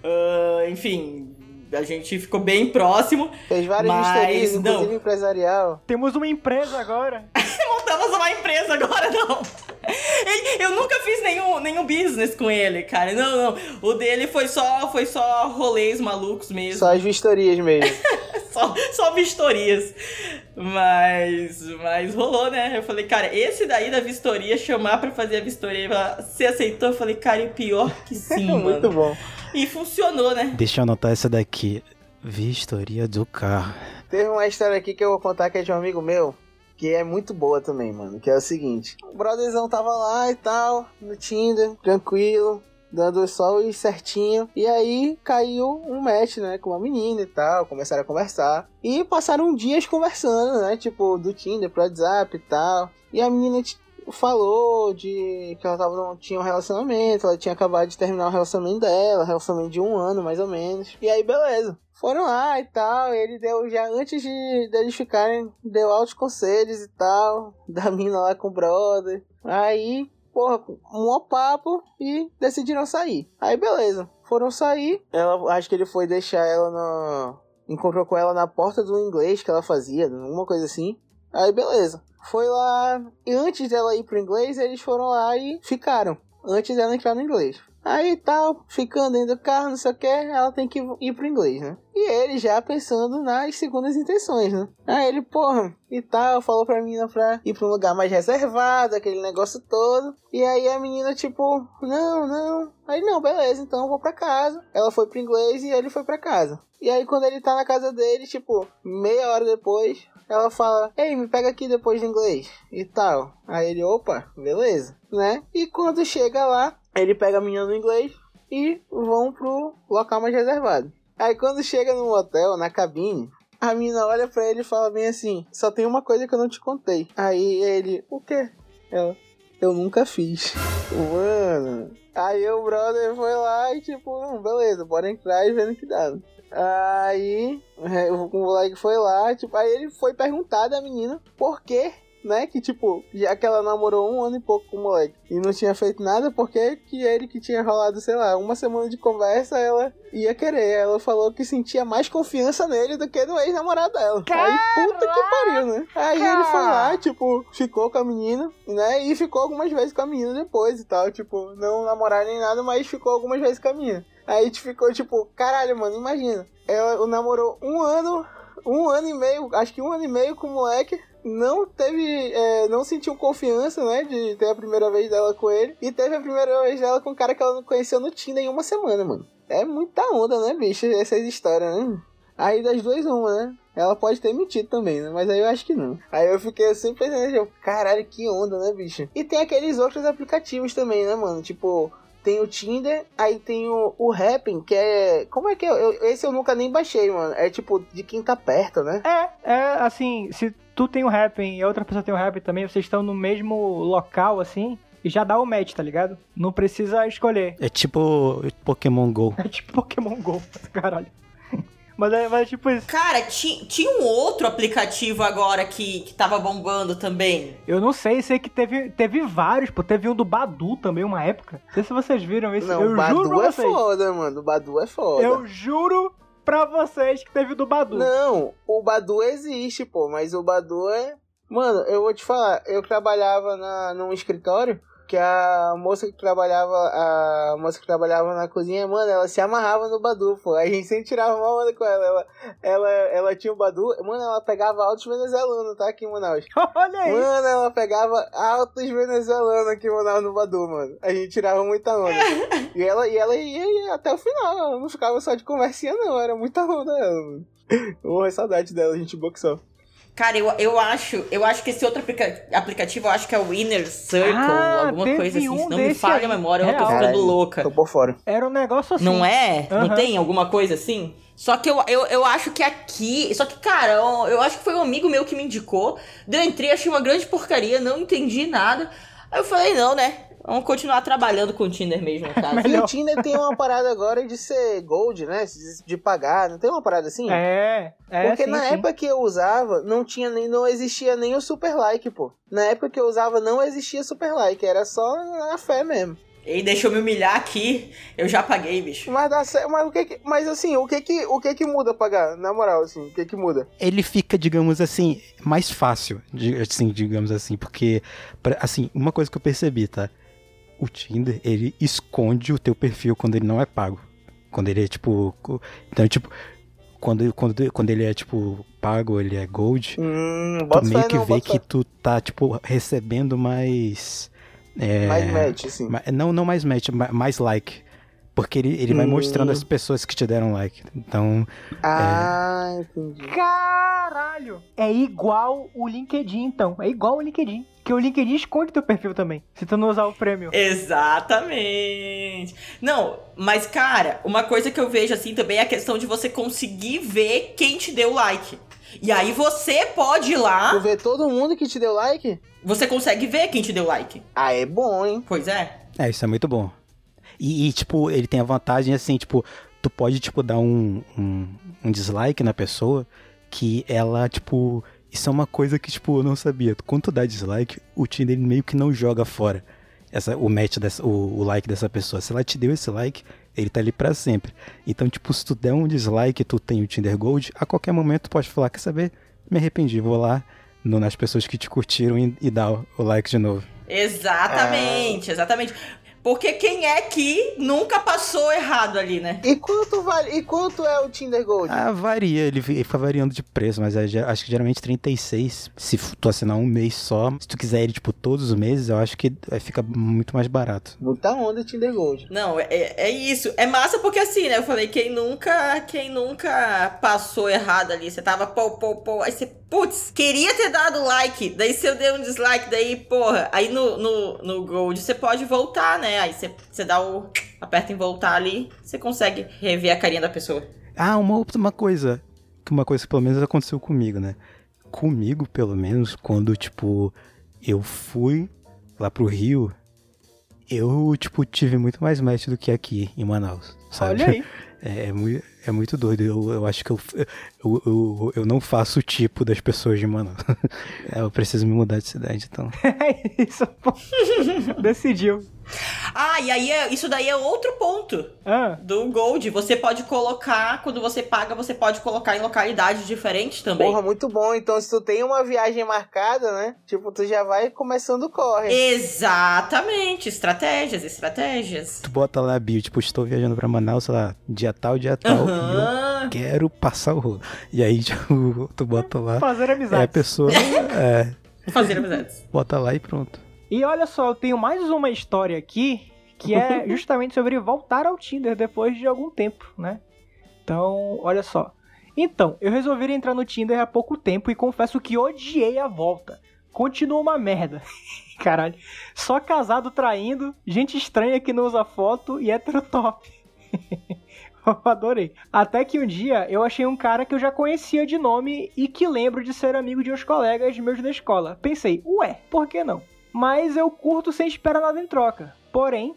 Ah, enfim, a gente ficou bem próximo. Fez várias Mas vistorias, não. inclusive empresarial. Temos uma empresa agora. Montamos uma empresa agora, não. Ele- Eu nunca fiz nenhum, nenhum business com ele, cara. Não, não. O dele foi só, foi só rolês malucos mesmo. Só as vistorias mesmo. só, só vistorias. Mas, mas rolou, né? Eu falei, cara, esse daí da vistoria, chamar pra fazer a vistoria, ela- você aceitou? Eu falei, cara, e pior que sim, Muito mano. bom. E funcionou, né? Deixa eu anotar essa daqui. Vistoria do carro. Teve uma história aqui que eu vou contar que é de um amigo meu, que é muito boa também, mano. Que é o seguinte: o brotherzão tava lá e tal, no Tinder, tranquilo, dando só os certinho. E aí caiu um match, né, com uma menina e tal, começaram a conversar. E passaram dias conversando, né, tipo, do Tinder pro WhatsApp e tal. E a menina falou de que ela tava, tinha um relacionamento, ela tinha acabado de terminar o relacionamento dela, relacionamento de um ano mais ou menos. E aí, beleza. Foram lá e tal, ele deu já antes de deles ficarem, deu altos conselhos e tal, da mina lá com o brother. Aí, porra, um papo e decidiram sair. Aí, beleza. Foram sair. Ela, acho que ele foi deixar ela no. Encontrou com ela na porta do inglês que ela fazia, alguma coisa assim. Aí, beleza. Foi lá. E antes dela ir pro inglês, eles foram lá e ficaram. Antes dela entrar no inglês. Aí tal, ficando dentro do carro, não sei o que, ela tem que ir pro inglês, né? E ele já pensando nas segundas intenções, né? Aí ele, porra, e tal, falou pra menina pra ir pra um lugar mais reservado, aquele negócio todo. E aí a menina, tipo, não, não. Aí não, beleza, então eu vou pra casa. Ela foi pro inglês e ele foi pra casa. E aí quando ele tá na casa dele, tipo, meia hora depois, ela fala, ei, me pega aqui depois do inglês e tal. Aí ele, opa, beleza, né? E quando chega lá, ele pega a menina no inglês e vão pro local mais reservado. Aí quando chega no hotel, na cabine, a menina olha pra ele e fala bem assim, só tem uma coisa que eu não te contei. Aí ele, o quê? Ela, eu nunca fiz. Mano. Aí o brother foi lá e tipo, não, beleza, bora entrar e vendo que dá. Aí é, o moleque foi lá, tipo, aí ele foi perguntar da menina por quê, né? Que tipo, já que ela namorou um ano e pouco com o moleque e não tinha feito nada, porque que ele que tinha rolado, sei lá, uma semana de conversa, ela ia querer. Ela falou que sentia mais confiança nele do que no ex-namorado dela. Aí puta que pariu, né? Aí ele foi lá, tipo, ficou com a menina, né? E ficou algumas vezes com a menina depois e tal. Tipo, não namorar nem nada, mas ficou algumas vezes com a menina. Aí a gente ficou tipo, caralho, mano, imagina. Ela namorou um ano, um ano e meio, acho que um ano e meio com o moleque. Não teve, é, não sentiu confiança, né, de ter a primeira vez dela com ele. E teve a primeira vez dela com um cara que ela não conheceu no Tinder em uma semana, mano. É muita onda, né, bicho, essas histórias, né? Aí das duas, uma, né? Ela pode ter mentido também, né? Mas aí eu acho que não. Aí eu fiquei sempre pensando, tipo, caralho, que onda, né, bicho? E tem aqueles outros aplicativos também, né, mano? Tipo, tem o Tinder, aí tem o, o Rapping, que é. Como é que é? Eu- esse eu nunca nem baixei, mano. É tipo de quem tá perto, né? É, é assim, se tu tem o rap e a outra pessoa tem o rap também, vocês estão no mesmo local, assim, e já dá o match, tá ligado? Não precisa escolher. É tipo Pokémon GO. É tipo Pokémon GO, caralho. Mas é, mas é tipo isso. Cara, ti- tinha um outro aplicativo agora que, que tava bombando também. Eu não sei, sei que teve, teve vários, pô. Teve um do Badu também, uma época. Não sei se vocês viram esse. Não, eu o Badu juro é vocês. foda, mano. O Badu é foda. Eu juro pra vocês que teve do Badu. Não, o Badu existe, pô, mas o Badu é. Mano, eu vou te falar, eu trabalhava na, num escritório que a moça que trabalhava, a moça que trabalhava na cozinha, mano, ela se amarrava no Badu, pô. A gente sempre tirava uma onda com ela. Ela, ela, ela tinha o Badu, mano, ela pegava altos venezuelanos, tá? Aqui em Manaus. Olha aí. Mano, ela pegava altos venezuelanos aqui em Manaus no Badu, mano. A gente tirava muita onda. e ela, e ela ia, ia até o final, ela não ficava só de conversinha, não. Era muita onda ela, mano. Morro saudade dela, a gente boxou. Cara, eu, eu acho, eu acho que esse outro aplica- aplicativo, eu acho que é o Inner Circle, Ah, alguma coisa assim. um Se não me falha aí. a memória, eu tô Real. ficando louca. Tô por fora. Era um negócio assim. Não é? Aham. Não tem alguma coisa assim? Só que eu, eu, eu acho que aqui. Só que, cara, eu, eu acho que foi um amigo meu que me indicou. Eu entrei, achei uma grande porcaria, não entendi nada. Aí eu falei, não, né? Vamos continuar trabalhando com o Tinder mesmo, no caso. E o Tinder tem uma parada agora de ser gold, né? De, pagar. Não tem uma parada assim? É, é. Porque sim, na sim. época que eu usava, não tinha nem, não existia nem o super like, pô. Na época que eu usava, não existia super like, era só a fé mesmo. E deixa eu me humilhar aqui. Eu já paguei, bicho. Mas dá certo, mas o que que, mas assim, o que que, o que que muda pagar? Na moral, assim, o que que muda? ele fica, digamos assim, mais fácil, assim, digamos assim, porque, assim, uma coisa que eu percebi, tá? O Tinder, ele esconde o teu perfil quando ele não é pago. Quando ele é, tipo... Então, tipo, quando, quando, quando ele é, tipo, pago, ele é gold, Hum, tu meio que não, vê que fé. tu tá, tipo, recebendo mais... é, Mais match, ma- Não, não mais match, ma- mais like. Porque ele, ele vai Hum. mostrando as pessoas que te deram like. Então, Ah, entendi. Caralho! É igual o LinkedIn, então. É igual o LinkedIn. Que o LinkedIn esconde teu perfil também. Se tu não usar o prêmio. Exatamente. Não, mas cara, uma coisa que eu vejo assim também é a questão de você conseguir ver quem te deu like. E aí você pode ir Tu lá, vê todo mundo que te deu like? você consegue ver quem te deu like. Ah, é bom, hein? Pois é. É, isso é muito bom. E, e, tipo, ele tem a vantagem, assim, tipo, tu pode, tipo, dar um, um, um dislike na pessoa que ela, tipo, isso é uma coisa que, tipo, eu não sabia. Quando tu dá dislike, o Tinder meio que não joga fora essa, o match, dessa, o, o like dessa pessoa. Se ela te deu esse like, ele tá ali pra sempre. Então, tipo, se tu der um dislike e tu tem o Tinder Gold, a qualquer momento tu pode falar, quer saber? Me arrependi, vou lá no- nas pessoas que te curtiram e, e dar o, o like de novo. Exatamente, exatamente. Porque quem é que nunca passou errado ali, né? E quanto vale? E quanto é o Tinder Gold? Ah, varia, ele, fi- ele fica variando de preço, mas é acho que geralmente 36. Se tu assinar um mês só, se tu quiser ele, tipo, todos os meses, eu acho que é, fica muito mais barato. Muita onda Tinder Gold. Não, é, é isso. É massa porque assim, né? Eu falei, quem nunca, quem nunca passou errado ali? Você tava pô, pô, pô. Aí você, putz, queria ter dado like. Daí você deu um dislike, daí, porra. Aí no, no, no Gold você pode voltar, né? Aí você, você dá o. Aperta em voltar ali, você consegue rever a carinha da pessoa. Ah, uma outra uma coisa, que uma coisa que pelo menos aconteceu comigo, né? Comigo, pelo menos, quando, tipo, eu fui lá pro Rio, eu, tipo, tive muito mais match do que aqui em Manaus, sabe? Olha aí. É, é muito, é muito doido. Eu, eu acho que eu, eu, eu, eu não faço o tipo das pessoas de Manaus. É, eu preciso me mudar de cidade, então. É isso, pô. Decidiu. Ah, e aí é- isso daí é outro ponto Ah, do Gold. Você pode colocar, quando você paga, você pode colocar em localidades diferentes também. Porra, muito bom. Então, se tu tem uma viagem marcada, né? Tipo, tu já vai começando o corre. Exatamente, estratégias, estratégias. Tu bota lá, bio, tipo, estou viajando pra Manaus, sei lá, dia tal, dia tal, e eu Aham. quero passar o rolo. E aí, tipo, tu bota lá, fazer aí a amizade. pessoa é, Fazer amizades. bota lá e pronto. E olha só, eu tenho mais uma história aqui que é justamente sobre voltar ao Tinder depois de algum tempo, né? Então, olha só. Então, eu resolvi entrar no Tinder há pouco tempo e confesso que odiei a volta. Continua uma merda. Caralho. Só casado traindo, gente estranha que não usa foto e hétero top. Adorei. Até que um dia eu achei um cara que eu já conhecia de nome e que lembro de ser amigo de uns colegas meus da escola. Pensei, ué, por que não? Mas eu curto sem esperar nada em troca. Porém,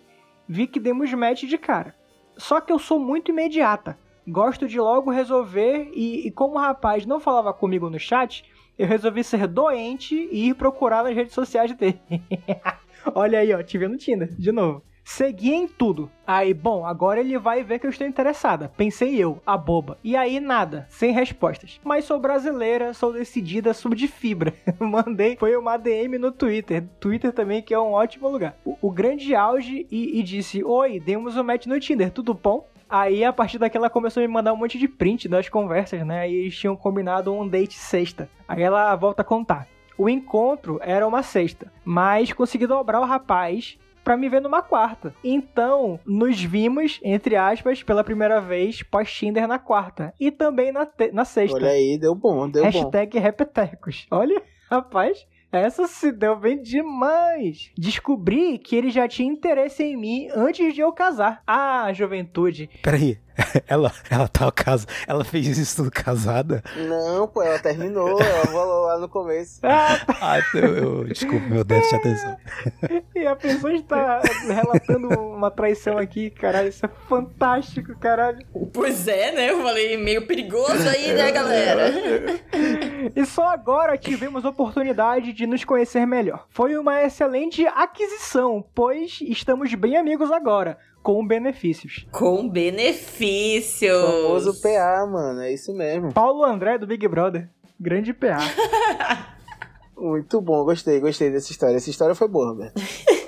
vi que demos match de cara. Só que eu sou muito imediata. Gosto de logo resolver e, e como o rapaz não falava comigo no chat, eu resolvi ser doente e ir procurar nas redes sociais dele. Olha aí, ó, te vendo no Tinder, de novo. Seguia em tudo. Aí, bom, agora ele vai ver que eu estou interessada. Pensei eu, a boba. E aí, nada, sem respostas. Mas sou brasileira, sou decidida, sou de fibra. Mandei, foi uma DM no Twitter. Twitter também, que é um ótimo lugar. O, o grande auge e, e disse: Oi, demos um match no Tinder, tudo bom? Aí, a partir daqui, ela começou a me mandar um monte de print das conversas, né? Aí eles tinham combinado um date sexta. Aí ela volta a contar. O encontro era uma sexta, mas consegui dobrar o rapaz para me ver numa quarta. Então, nos vimos, entre aspas, pela primeira vez pós-Tinder na quarta. E também na, na sexta. Olha aí, deu bom, deu Hashtag bom. Repetecos. Olha, rapaz, essa se deu bem demais. Descobri que ele já tinha interesse em mim antes de eu casar. Ah, juventude. Peraí, ela, ela tá casa, ela fez isso tudo casada? Não, pô, ela terminou, ela falou lá no começo. Ah, tá. ah eu, eu, desculpa, meu déficit de atenção. E a pessoa está relatando uma traição aqui, caralho, isso é fantástico, caralho. Pois é, né? Eu falei meio perigoso aí, né, galera? E só agora tivemos oportunidade de nos conhecer melhor. Foi uma excelente aquisição, pois estamos bem amigos agora com benefícios. Com benefícios. O famoso PA, mano, é isso mesmo. Paulo André do Big Brother. Grande PA. Muito bom, gostei, gostei dessa história. Essa história foi boa, Roberto.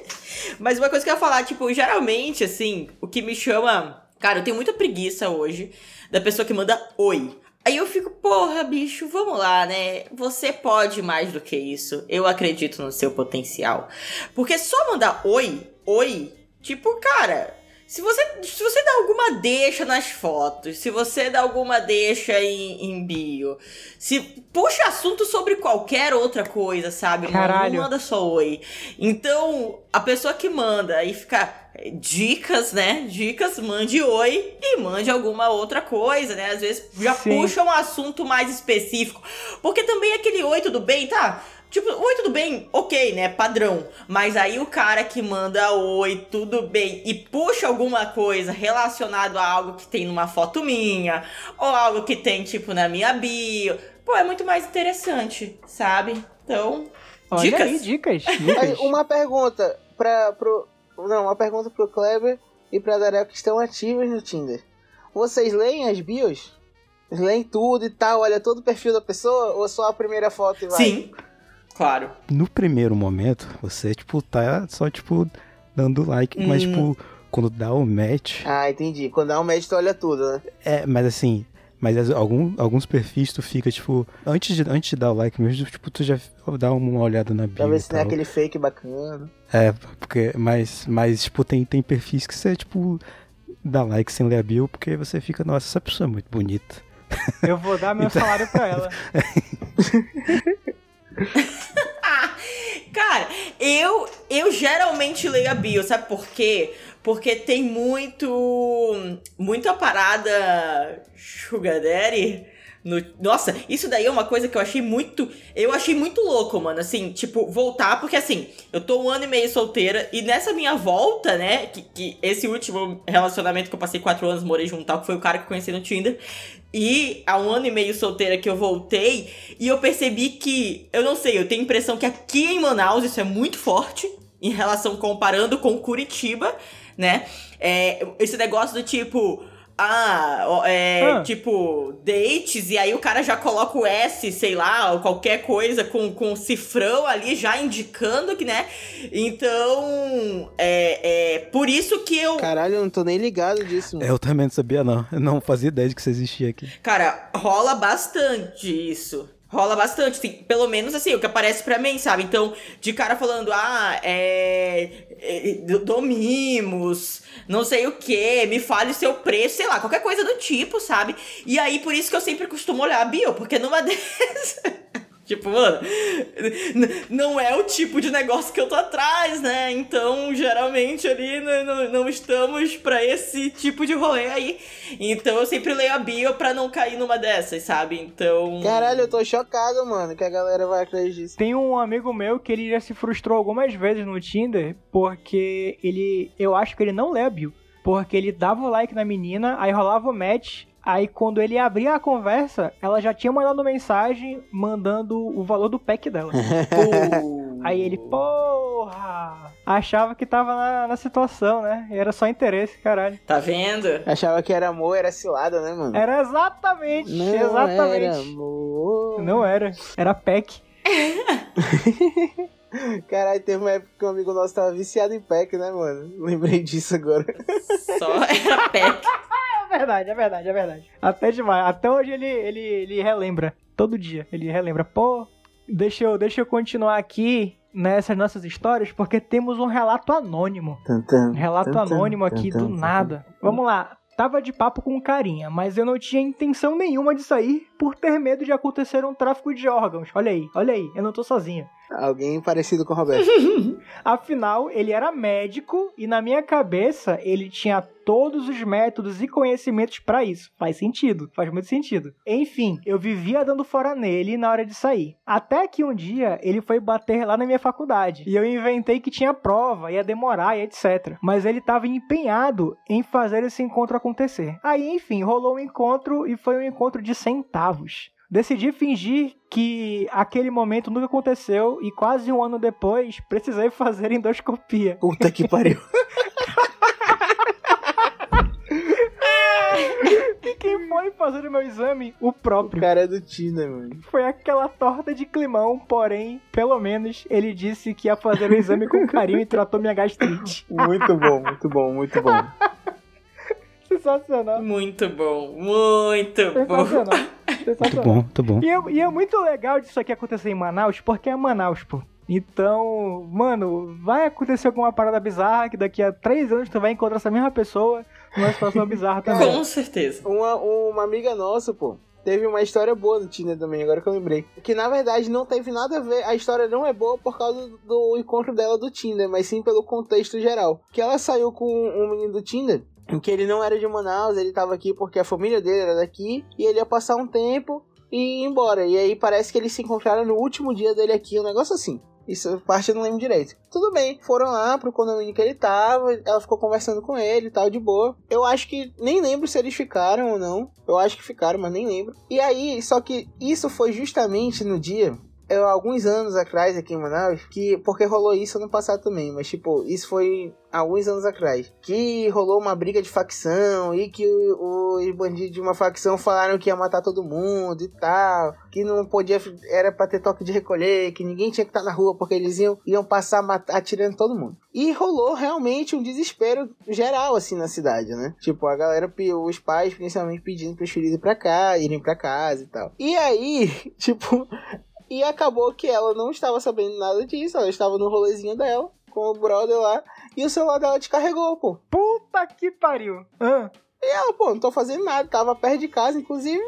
Mas uma coisa que eu ia falar, tipo, geralmente, assim, o que me chama. Cara, eu tenho muita preguiça hoje da pessoa que manda oi. Aí eu fico, porra, bicho, vamos lá, né? Você pode mais do que isso. Eu acredito no seu potencial. Porque só mandar oi, oi, tipo, cara, se você, se você dá alguma deixa nas fotos, se você dá alguma deixa em, em bio, se puxa assunto sobre qualquer outra coisa, sabe? Caralho. Não manda só oi. Então, a pessoa que manda e fica dicas, né? Dicas, mande oi e mande alguma outra coisa, né? Às vezes já Sim. puxa um assunto mais específico. Porque também aquele oi, tudo bem, tá? Tipo, oi, tudo bem? Ok, né? Padrão. Mas aí o cara que manda oi, tudo bem, e puxa alguma coisa relacionado a algo que tem numa foto minha, ou algo que tem, tipo, na minha bio. Pô, é muito mais interessante, sabe? Então, Olha dicas. Aí, dicas, dicas. uma pergunta pra, pro. Não, uma pergunta pro Kleber e pra Darel que estão ativas no Tinder. Vocês leem as bios? Leem tudo e tal, olha todo o perfil da pessoa ou só a primeira foto e vai? Sim. Claro. No primeiro momento, você, tipo, tá só, tipo, dando like, hum. mas, tipo, quando dá o match. Ah, entendi. Quando dá o match, tu olha tudo, né? É, mas assim. Mas algum, alguns perfis tu fica, tipo, antes de, antes de dar o like mesmo, tipo, tu já dá uma olhada na bio. Pra ver se tem é aquele fake bacana. É, porque, mas, mas tipo, tem, tem perfis que você, tipo, dá like sem ler a bio, porque você fica, nossa, essa pessoa é muito bonita. Eu vou dar meu então... salário pra ela. Cara, eu, eu geralmente leio a bio, sabe por quê? Porque tem muito. Muita parada Sugar Daddy. No... Nossa, isso daí é uma coisa que eu achei muito. Eu achei muito louco, mano. Assim, tipo, voltar, porque assim, eu tô um ano e meio solteira, e nessa minha volta, né? Que, que esse último relacionamento que eu passei quatro anos, morei junto que foi o cara que eu conheci no Tinder. E há um ano e meio solteira que eu voltei, e eu percebi que, eu não sei, eu tenho a impressão que aqui em Manaus isso é muito forte, em relação comparando com Curitiba, né? É, esse negócio do tipo, ah, é, ah. tipo, dates, e aí o cara já coloca o S, sei lá, ou qualquer coisa com, com cifrão ali, já indicando que, né? Então, é, é por isso que eu. Caralho, eu não tô nem ligado disso. Mano. Eu também não sabia, não. Eu não fazia ideia de que isso existia aqui. Cara, rola bastante isso. Rola bastante, assim, pelo menos assim, o que aparece pra mim, sabe? Então, de cara falando, ah, é. é não sei o que, me fale o seu preço, sei lá, qualquer coisa do tipo, sabe? E aí, por isso que eu sempre costumo olhar a bio, porque numa dessas. Tipo, mano, não é o tipo de negócio que eu tô atrás, né? Então, geralmente ali não, não estamos para esse tipo de rolê aí. Então eu sempre leio a bio pra não cair numa dessas, sabe? Então. Caralho, eu tô chocado, mano, que a galera vai acreditar. Tem um amigo meu que ele já se frustrou algumas vezes no Tinder porque ele. Eu acho que ele não lê a bio. Porque ele dava o like na menina, aí rolava o match, Aí quando ele abria a conversa, ela já tinha mandado mensagem mandando o valor do pack dela. aí ele, pô, Porra! Achava que tava na, na situação, né? E era só interesse, caralho. Tá vendo? Achava que era amor, era cilada, né, mano? Era exatamente, Não exatamente. era amor. Não era. Era PEC. Caralho, teve uma época que um amigo nosso tava viciado em pack, né, mano? Lembrei disso agora. Só era PEC. É verdade, é verdade, é verdade. Até demais. Até hoje ele, ele, ele relembra. Todo dia. Ele relembra. Pô, deixa eu, deixa eu continuar aqui nessas nossas histórias, porque temos um relato anônimo. Um relato anônimo aqui do nada. Vamos lá. Tava de papo com carinha, mas eu não tinha intenção nenhuma de sair por ter medo de acontecer um tráfico de órgãos. Olha aí, olha aí, eu não tô sozinho. Alguém parecido com o Roberto. Afinal, ele era médico e na minha cabeça ele tinha todos os métodos e conhecimentos pra isso. Faz sentido, faz muito sentido. Enfim, eu vivia dando fora nele na hora de sair. Até que um dia ele foi bater lá na minha faculdade e eu inventei que tinha prova, ia demorar e etc. Mas ele estava empenhado em fazer esse encontro acontecer. Aí, enfim, rolou um encontro e foi um encontro de centavos. Decidi fingir que aquele momento nunca aconteceu e quase um ano depois precisei fazer endoscopia. Puta que pariu. E quem foi fazer o meu exame? O O próprio. cara é do Tinder, mano. Foi aquela torta de climão, porém, pelo menos, ele disse que ia fazer o exame com carinho e tratou minha gastrite. Muito bom, muito bom, muito bom. Sensacional. Muito bom, muito bom. Sensacional. Muito Sensacional. bom, muito bom. E é, e é muito legal disso aqui acontecer em Manaus, porque é Manaus, pô. Então, mano, vai acontecer alguma parada bizarra que daqui a três anos tu vai encontrar essa mesma pessoa numa situação bizarra também. Com certeza. Uma, uma amiga nossa, pô, teve uma história boa do Tinder também, agora que eu lembrei. Que na verdade não teve nada a ver, a história não é boa por causa do encontro dela do Tinder, mas sim pelo contexto geral. Que ela saiu com um menino do Tinder, que ele não era de Manaus, ele tava aqui porque a família dele era daqui, e ele ia passar um tempo e ir embora. E aí parece que eles se encontraram no último dia dele aqui, um negócio assim. Isso parte eu não lembro direito. Tudo bem, foram lá pro condomínio que ele tava, ela ficou conversando com ele e tal, de boa. Eu acho que nem lembro se eles ficaram ou não. Eu acho que ficaram, mas nem lembro. E aí, só que isso foi justamente no dia. Eu, alguns anos atrás aqui em Manaus, que porque rolou isso ano passado também, mas tipo, isso foi alguns anos atrás, que rolou uma briga de facção e que os bandidos de uma facção falaram que ia matar todo mundo e tal, que não podia, era pra ter toque de recolher, que ninguém tinha que estar na rua porque eles iam, iam passar mat- atirando todo mundo. E rolou realmente um desespero geral assim na cidade, né? Tipo, a galera, os pais principalmente pedindo pros filhos ir pra cá, irem pra casa e tal. E aí, tipo, e acabou que ela não estava sabendo nada disso, ela estava no rolezinho dela, com o brother lá, e o celular dela descarregou, pô. Puta que pariu. Ah, E ela, pô, não tô fazendo nada, tava perto de casa, inclusive,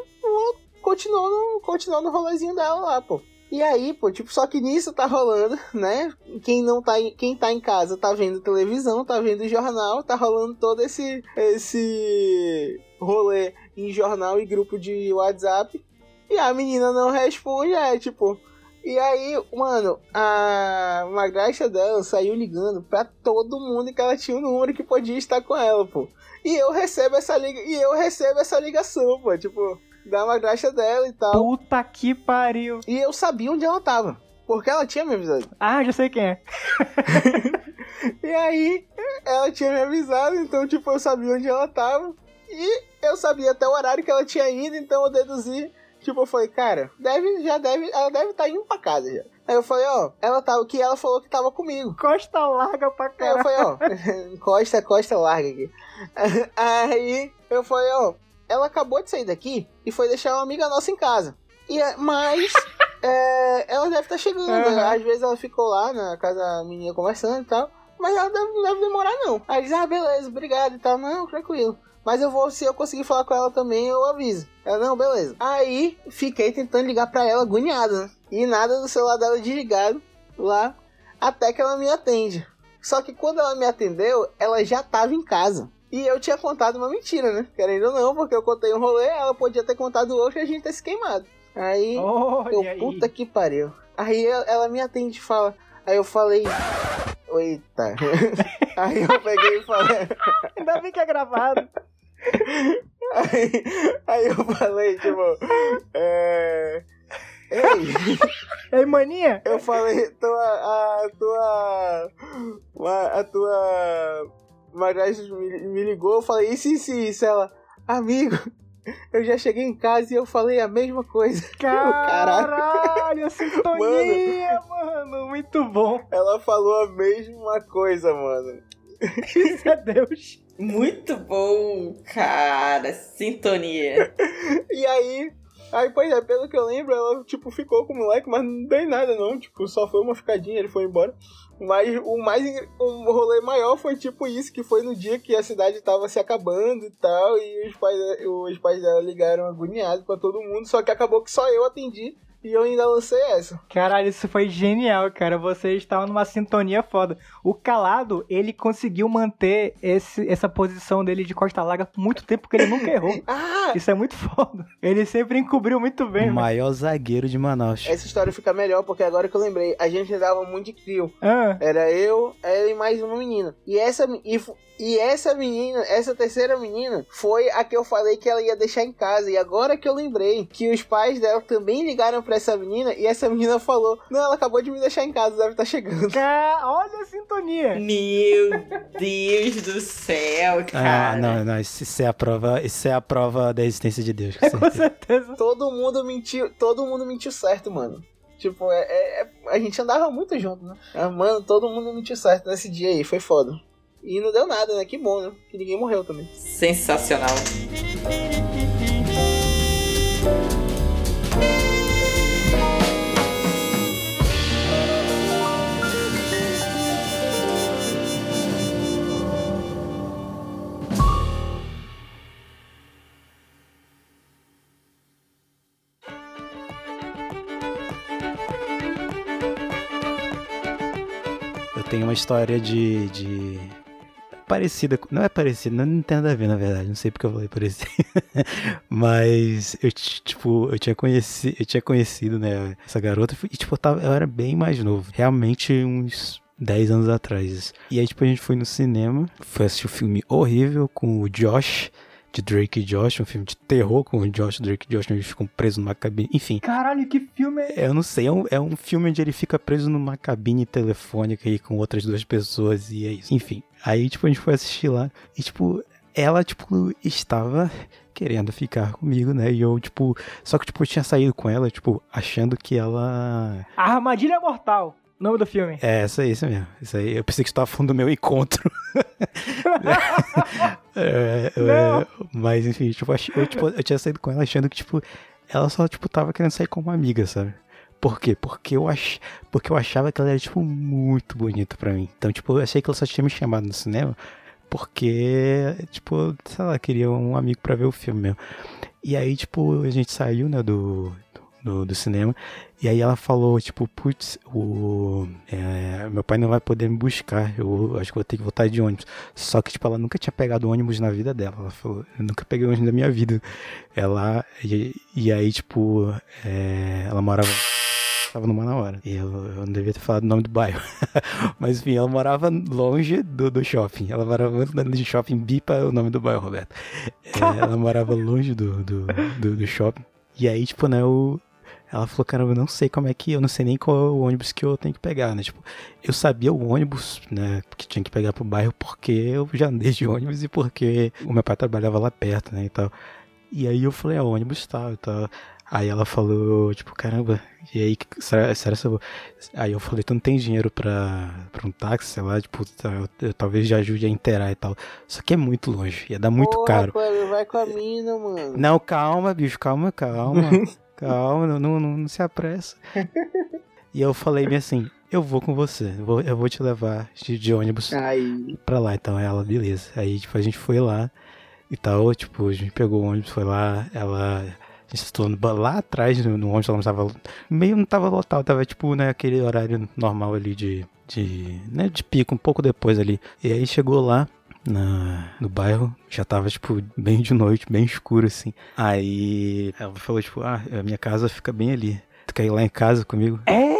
continuou no, continuou no rolezinho dela lá, pô. E aí, pô, tipo, só que nisso tá rolando, né? Quem não tá em, quem tá em casa tá vendo televisão, tá vendo jornal, tá rolando todo esse esse rolê em jornal e grupo de WhatsApp. E a menina não responde, é tipo, e aí, mano, a madrasta dela saiu ligando pra todo mundo que ela tinha um número que podia estar com ela, pô. E eu recebo essa liga e eu recebo essa ligação, pô, tipo, da madrasta dela e tal. puta que pariu. E eu sabia onde ela tava, porque ela tinha me avisado. Ah, já sei quem é. E aí, ela tinha me avisado, então, tipo, eu sabia onde ela tava. E eu sabia até o horário que ela tinha ido, então eu deduzi. Tipo, eu falei, cara, deve, já deve, ela deve estar indo pra casa já. Aí eu falei, ó, ela tava, que ela falou que tava comigo. Costa larga pra Aí eu caralho. falei, ó, costa, costa larga aqui. Aí eu falei, ó, ela acabou de sair daqui e foi deixar uma amiga nossa em casa. E, é- mas é, ela deve estar chegando. Uhum. Às vezes ela ficou lá na casa da menina conversando e tal. Mas ela deve, não deve demorar, não. Aí diz, ah, beleza, obrigado e tal. Não, tranquilo. Mas eu vou, se eu conseguir falar com ela também, eu aviso. Ela, não, beleza. Aí fiquei tentando ligar pra ela, agoniado, né? E nada do celular dela desligado lá, até que ela me atende. Só que quando ela me atendeu, ela já tava em casa. E eu tinha contado uma mentira, né? Querendo ou não, porque eu contei um rolê, ela podia ter contado outro e a gente ter se queimado. Aí, Olha eu, aí. puta que pariu. Aí ela, ela me atende e fala. Aí eu falei. Eita. aí eu peguei e falei. Ainda bem que é gravado. Aí, aí eu falei, tipo. É. Ei. Ei, maninha? Eu falei, tua, a tua. A, tua. Madrasta me, me ligou, eu falei, isso, isso, isso. Ela, amigo, eu já cheguei em casa e eu falei a mesma coisa. Caralho. Caralho, a sintonia, mano. Muito bom. Ela falou a mesma coisa, mano. Isso é Deus. Muito bom, cara. Sintonia. E aí, aí, pois é, pelo que eu lembro, ela, tipo, ficou com o moleque, mas não dei nada, não. Tipo, só foi uma ficadinha, ele foi embora. Mas o mais, o rolê maior foi tipo isso, que foi no dia que a cidade tava se acabando e tal, e os pais, os pais dela ligaram agoniados pra todo mundo, só que acabou que só eu atendi. E eu ainda lancei essa. Caralho, isso foi genial, cara. Vocês estavam numa sintonia foda. O Calado, ele conseguiu manter esse, essa posição dele de costa larga por muito tempo que ele nunca errou. Ah! Isso é muito foda. Ele sempre encobriu muito bem, O mano. maior zagueiro de Manaus. Essa história fica melhor porque agora que eu lembrei, a gente andava muito de trio. Ah, Era eu, ela e mais uma menina. E essa, e, e essa menina, essa terceira menina, foi a que eu falei que ela ia deixar em casa. E agora que eu lembrei que os pais dela também ligaram pra essa menina e essa menina falou: Não, ela acabou de me deixar em casa, deve estar chegando. ca- olha a sintonia. Meu Deus do céu, cara. Ah, não, não, isso é a prova, isso é a prova da existência de Deus, com Com certeza. certeza. Todo mundo mentiu, todo mundo mentiu certo, mano. Tipo, é, é- é- a gente andava muito junto, né? Ah, Mano, todo mundo mentiu certo nesse dia aí, foi foda. E não deu nada, né? Que bom, né? Que ninguém morreu também. Sensacional. Tenho uma história de. de... Parecida, não é parecida, não, tem nada a ver na verdade, não sei porque eu falei parecida. Mas eu, ti- tipo, eu tinha conhecido, eu tinha conhecido, né, essa garota, e tipo, eu, tava, eu era bem mais novo, realmente uns 10 anos atrás. E aí, tipo, a gente foi no cinema, foi assistir um filme horrível com o Josh, de Drake e Josh, um filme de terror com o Josh, Drake e Josh, onde eles ficam presos numa cabine, enfim. Caralho, que filme é Eu não sei, é um, é um filme onde ele fica preso numa cabine telefônica aí com outras duas pessoas e é isso. Enfim, aí tipo a gente foi assistir lá e tipo, ela tipo estava querendo ficar comigo, né? E eu tipo, só que tipo eu tinha saído com ela, tipo, achando que ela A Armadilha Mortal, nome do filme. é essa aí, isso mesmo. Isso aí, eu pensei que você tava falando do meu encontro. É, é, Não. mas enfim, tipo, eu, tipo, eu tinha saído com ela achando que, tipo, ela só, tipo, tava querendo sair como amiga, sabe? Por quê? Porque eu, ach... Porque eu achava que ela era, tipo, muito bonita pra mim. Então, tipo, eu achei que ela só tinha me chamado no cinema porque, tipo, sei lá, queria um amigo pra ver o filme mesmo. E aí, tipo, a gente saiu, né, do, do, do cinema. E aí ela falou, tipo, putz, o, é, meu pai não vai poder me buscar. Eu acho que vou ter que voltar de ônibus. Só que, tipo, ela nunca tinha pegado ônibus na vida dela. Ela falou, eu nunca peguei ônibus na minha vida. Ela, e, e aí, tipo, é, ela morava. Tava numa hora. E eu, eu não devia ter falado o nome do bairro. Mas enfim, ela morava longe do, do shopping. Ela morava do shopping, bipa o nome do bairro, Roberto. É, ela morava longe do, do, do, do shopping. E aí, tipo, né, eu, ela falou, caramba, eu não sei como é que, eu não sei nem qual é o ônibus que eu tenho que pegar, né? Tipo, eu sabia o ônibus, né, que tinha que pegar pro bairro porque eu já andei de ônibus e porque o meu pai trabalhava lá perto, né, e tal. E aí eu falei, ah, o ônibus tal e tal. Aí ela falou, tipo, caramba, e aí, será, será que eu vou... Aí eu falei, tu não tem dinheiro pra, pra um táxi, sei lá, tipo, tá, eu, eu talvez já ajude a inteirar e tal. Só que é muito longe, ia dar muito Porra, caro. Cleber, vai com a mina, mano. Não, calma, bicho, calma, calma. calma, não, não, não, se apressa. E eu falei bem assim, eu vou com você, eu vou, eu vou te levar de, de ônibus Aí. pra lá. Então ela, beleza. Aí, tipo, a gente foi lá e tal, tipo, a gente pegou o ônibus, foi lá, ela... A gente estou lá atrás, no, no ônibus, ela não tava... Meio não tava lotado, tava, tipo, né, aquele horário normal ali de... De, né, de pico, um pouco depois ali. E aí chegou lá, na, no bairro, já tava, tipo, bem de noite, bem escuro, assim. Aí ela falou, tipo, ah, a minha casa fica bem ali. Tu quer ir lá em casa comigo? É.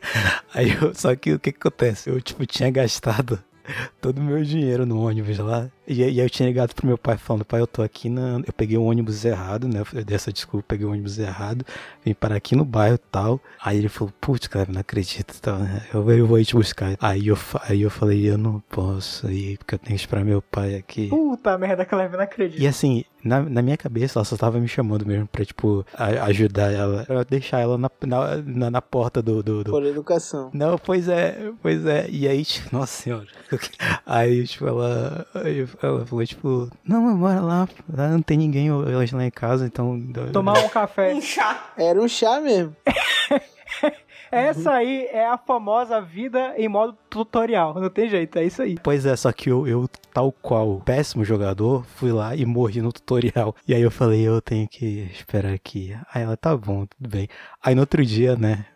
Aí eu, só que o que que acontece? Eu, tipo, tinha gastado todo o meu dinheiro no ônibus lá. E, aí eu tinha ligado pro meu pai falando, pai, eu tô aqui na. Eu peguei o ônibus errado, né? Eu dei essa desculpa, peguei o ônibus errado, vim parar aqui no bairro e tal. Aí ele falou, putz, cara, não acredito e tal, né? Eu, eu vou ir te buscar. Aí eu, aí eu falei, eu não posso ir, porque eu tenho que esperar meu pai aqui. Puta merda, Cleve, não acredito. E assim, na, na minha cabeça, ela só tava me chamando mesmo pra, tipo, a- ajudar ela, pra deixar ela na, na, na, na porta do, do, do- Por educação. Não, pois é, pois é. E aí, tipo, nossa senhora. Aí, tipo, ela, aí ela falou, tipo, não, mas bora lá, lá não tem ninguém hoje lá em casa, então... Tomar um café. Um chá. Era um chá mesmo. Essa aí é a famosa vida em modo tutorial. Não tem jeito, é isso aí. Pois é, só que eu, eu, tal qual péssimo jogador, fui lá e morri no tutorial. E aí eu falei, eu tenho que esperar aqui. Aí ela, tá bom, tudo bem. Aí no outro dia, né,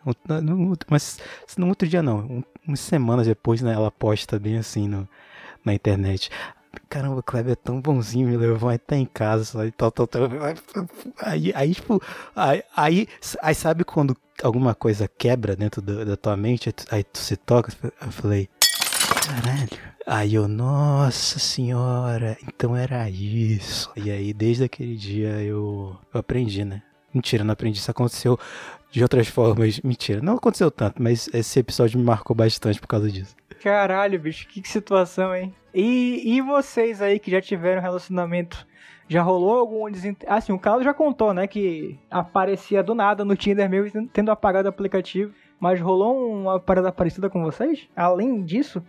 no- mas no outro dia não, um, umas semanas depois, né, ela posta bem assim no, na internet. Caramba, o Kleber é tão bonzinho, me levou até em casa, e tal, tal, tal. Aí, aí tipo, aí, aí, aí sabe quando alguma coisa quebra dentro da, da tua mente, aí tu, aí tu se toca, eu falei, caralho. Aí eu, nossa senhora, então era isso. E aí, desde aquele dia, eu, eu aprendi, né? Mentira, não aprendi, isso aconteceu de outras formas. Mentira, não aconteceu tanto, mas esse episódio me marcou bastante por causa disso. Caralho, bicho, que situação, hein? E, e vocês aí que já tiveram relacionamento, já rolou algum desentendido? Assim, o Carlos já contou, né, que aparecia do nada no Tinder mesmo, tendo apagado o aplicativo. Mas rolou uma parada parecida com vocês? Além disso,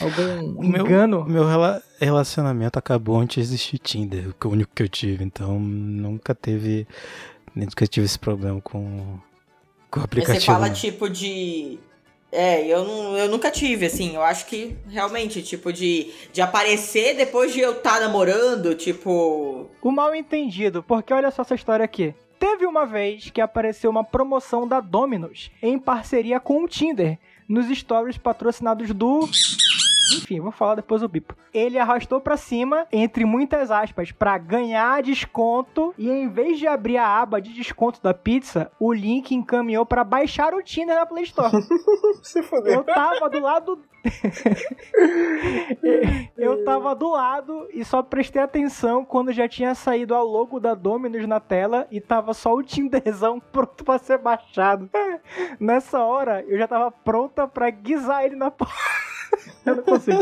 algum meu- engano? O meu rela- relacionamento acabou antes de existir Tinder, que é o único que eu tive, então nunca teve. Nunca tive esse problema com, com o aplicativo. você fala tipo de. É, eu, não, eu nunca tive, assim. Eu acho que realmente, tipo, de, de aparecer depois de eu estar namorando, tipo. O mal entendido, porque olha só essa história aqui. Teve uma vez que apareceu uma promoção da Domino's em parceria com o Tinder nos stories patrocinados do. Enfim, vou falar depois o bipo. Ele arrastou pra cima, entre muitas aspas, pra ganhar desconto e em vez de abrir a aba de desconto da pizza, o link encaminhou pra baixar o Tinder na Play Store. Se fudeu. Eu tava do lado. eu tava do lado e só prestei atenção quando já tinha saído a logo da Dominus na tela e tava só o Tinderzão pronto pra ser baixado. Nessa hora, eu já tava pronta pra guisar ele na porrada. Eu não consigo.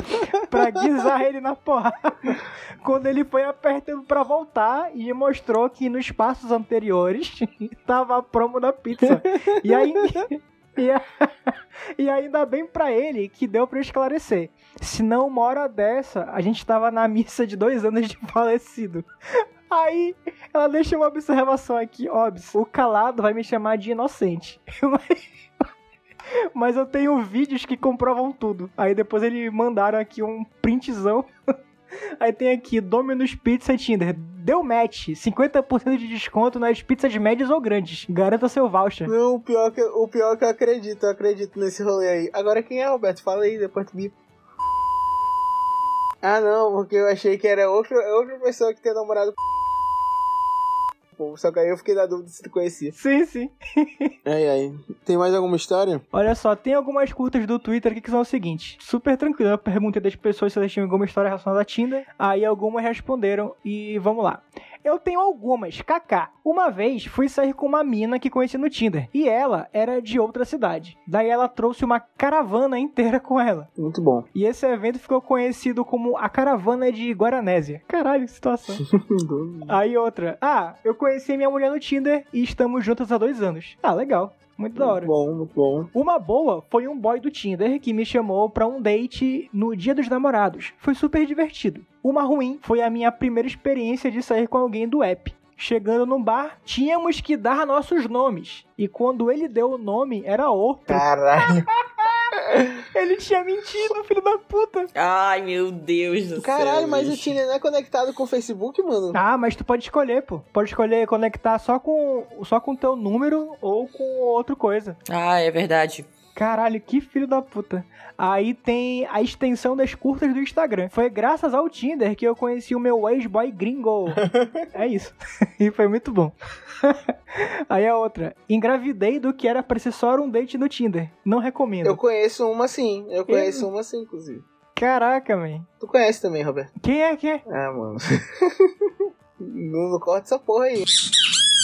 Pra guisar ele na porrada. Quando ele foi apertando pra voltar e mostrou que nos passos anteriores tava a promo da pizza. E aí. E, a- e ainda bem pra ele que deu eu esclarecer. Senão, uma hora dessa, a gente tava na missa de dois anos de falecido. Aí, ela deixa uma observação aqui, óbvio. O calado vai me chamar de inocente. mas eu tenho vídeos que comprovam tudo. Aí depois eles mandaram aqui um printzão. Aí tem aqui, Domino's Pizza e Tinder. Deu match. 50% de desconto nas pizzas médias ou grandes. Garanta seu voucher. Não, o pior, que, o pior que eu acredito, eu acredito nesse rolê aí. Agora quem é, Roberto? Fala aí, depois tu me. Ah não, porque eu achei que era outra, outra pessoa que tinha namorado Pô, Só que aí eu fiquei na dúvida se tu conhecia. Sim, sim. Ai, ai. Tem mais alguma história? Olha só, tem algumas curtas do Twitter aqui que são o seguinte: super tranquilo. Eu perguntei das pessoas se elas tinham alguma história relacionada a Tinder. Aí algumas responderam e vamos lá. Eu tenho algumas, kaká. Uma vez fui sair com uma mina que conheci no Tinder e ela era de outra cidade. Daí ela trouxe uma caravana inteira com ela. Muito bom. E esse evento ficou conhecido como a Caravana de Guaranésia. Caralho, que situação. Aí outra. Ah, eu conheci minha mulher no Tinder e estamos juntos há dois anos. Ah, legal. Muito da hora. Muito bom, muito bom. Uma boa foi um boy do Tinder que me chamou pra um date no Dia dos Namorados. Foi super divertido. Uma ruim foi a minha primeira experiência de sair com alguém do app. Chegando no bar, tínhamos que dar nossos nomes. E quando ele deu o nome, era outro. Caralho. Ele tinha mentido, filho da puta. Ai, meu Deus do céu. Caralho, mas o bicho. Tinder não é conectado com o Facebook, mano? Ah, mas tu pode escolher, pô. Pode escolher conectar só com só com teu número ou com outra coisa. Ah, é verdade. Caralho, que filho da puta. Aí tem a extensão das curtas do Instagram. Foi graças ao Tinder que eu conheci o meu ex-boy gringo. é isso. e foi muito bom. Aí a outra. Engravidei do que era pra ser só um date no Tinder. Não recomendo. Eu conheço uma sim. Eu conheço uma sim, inclusive. Caraca, man. Tu conhece também, Roberto? Quem é que é? Ah, mano. não, não corta essa porra aí.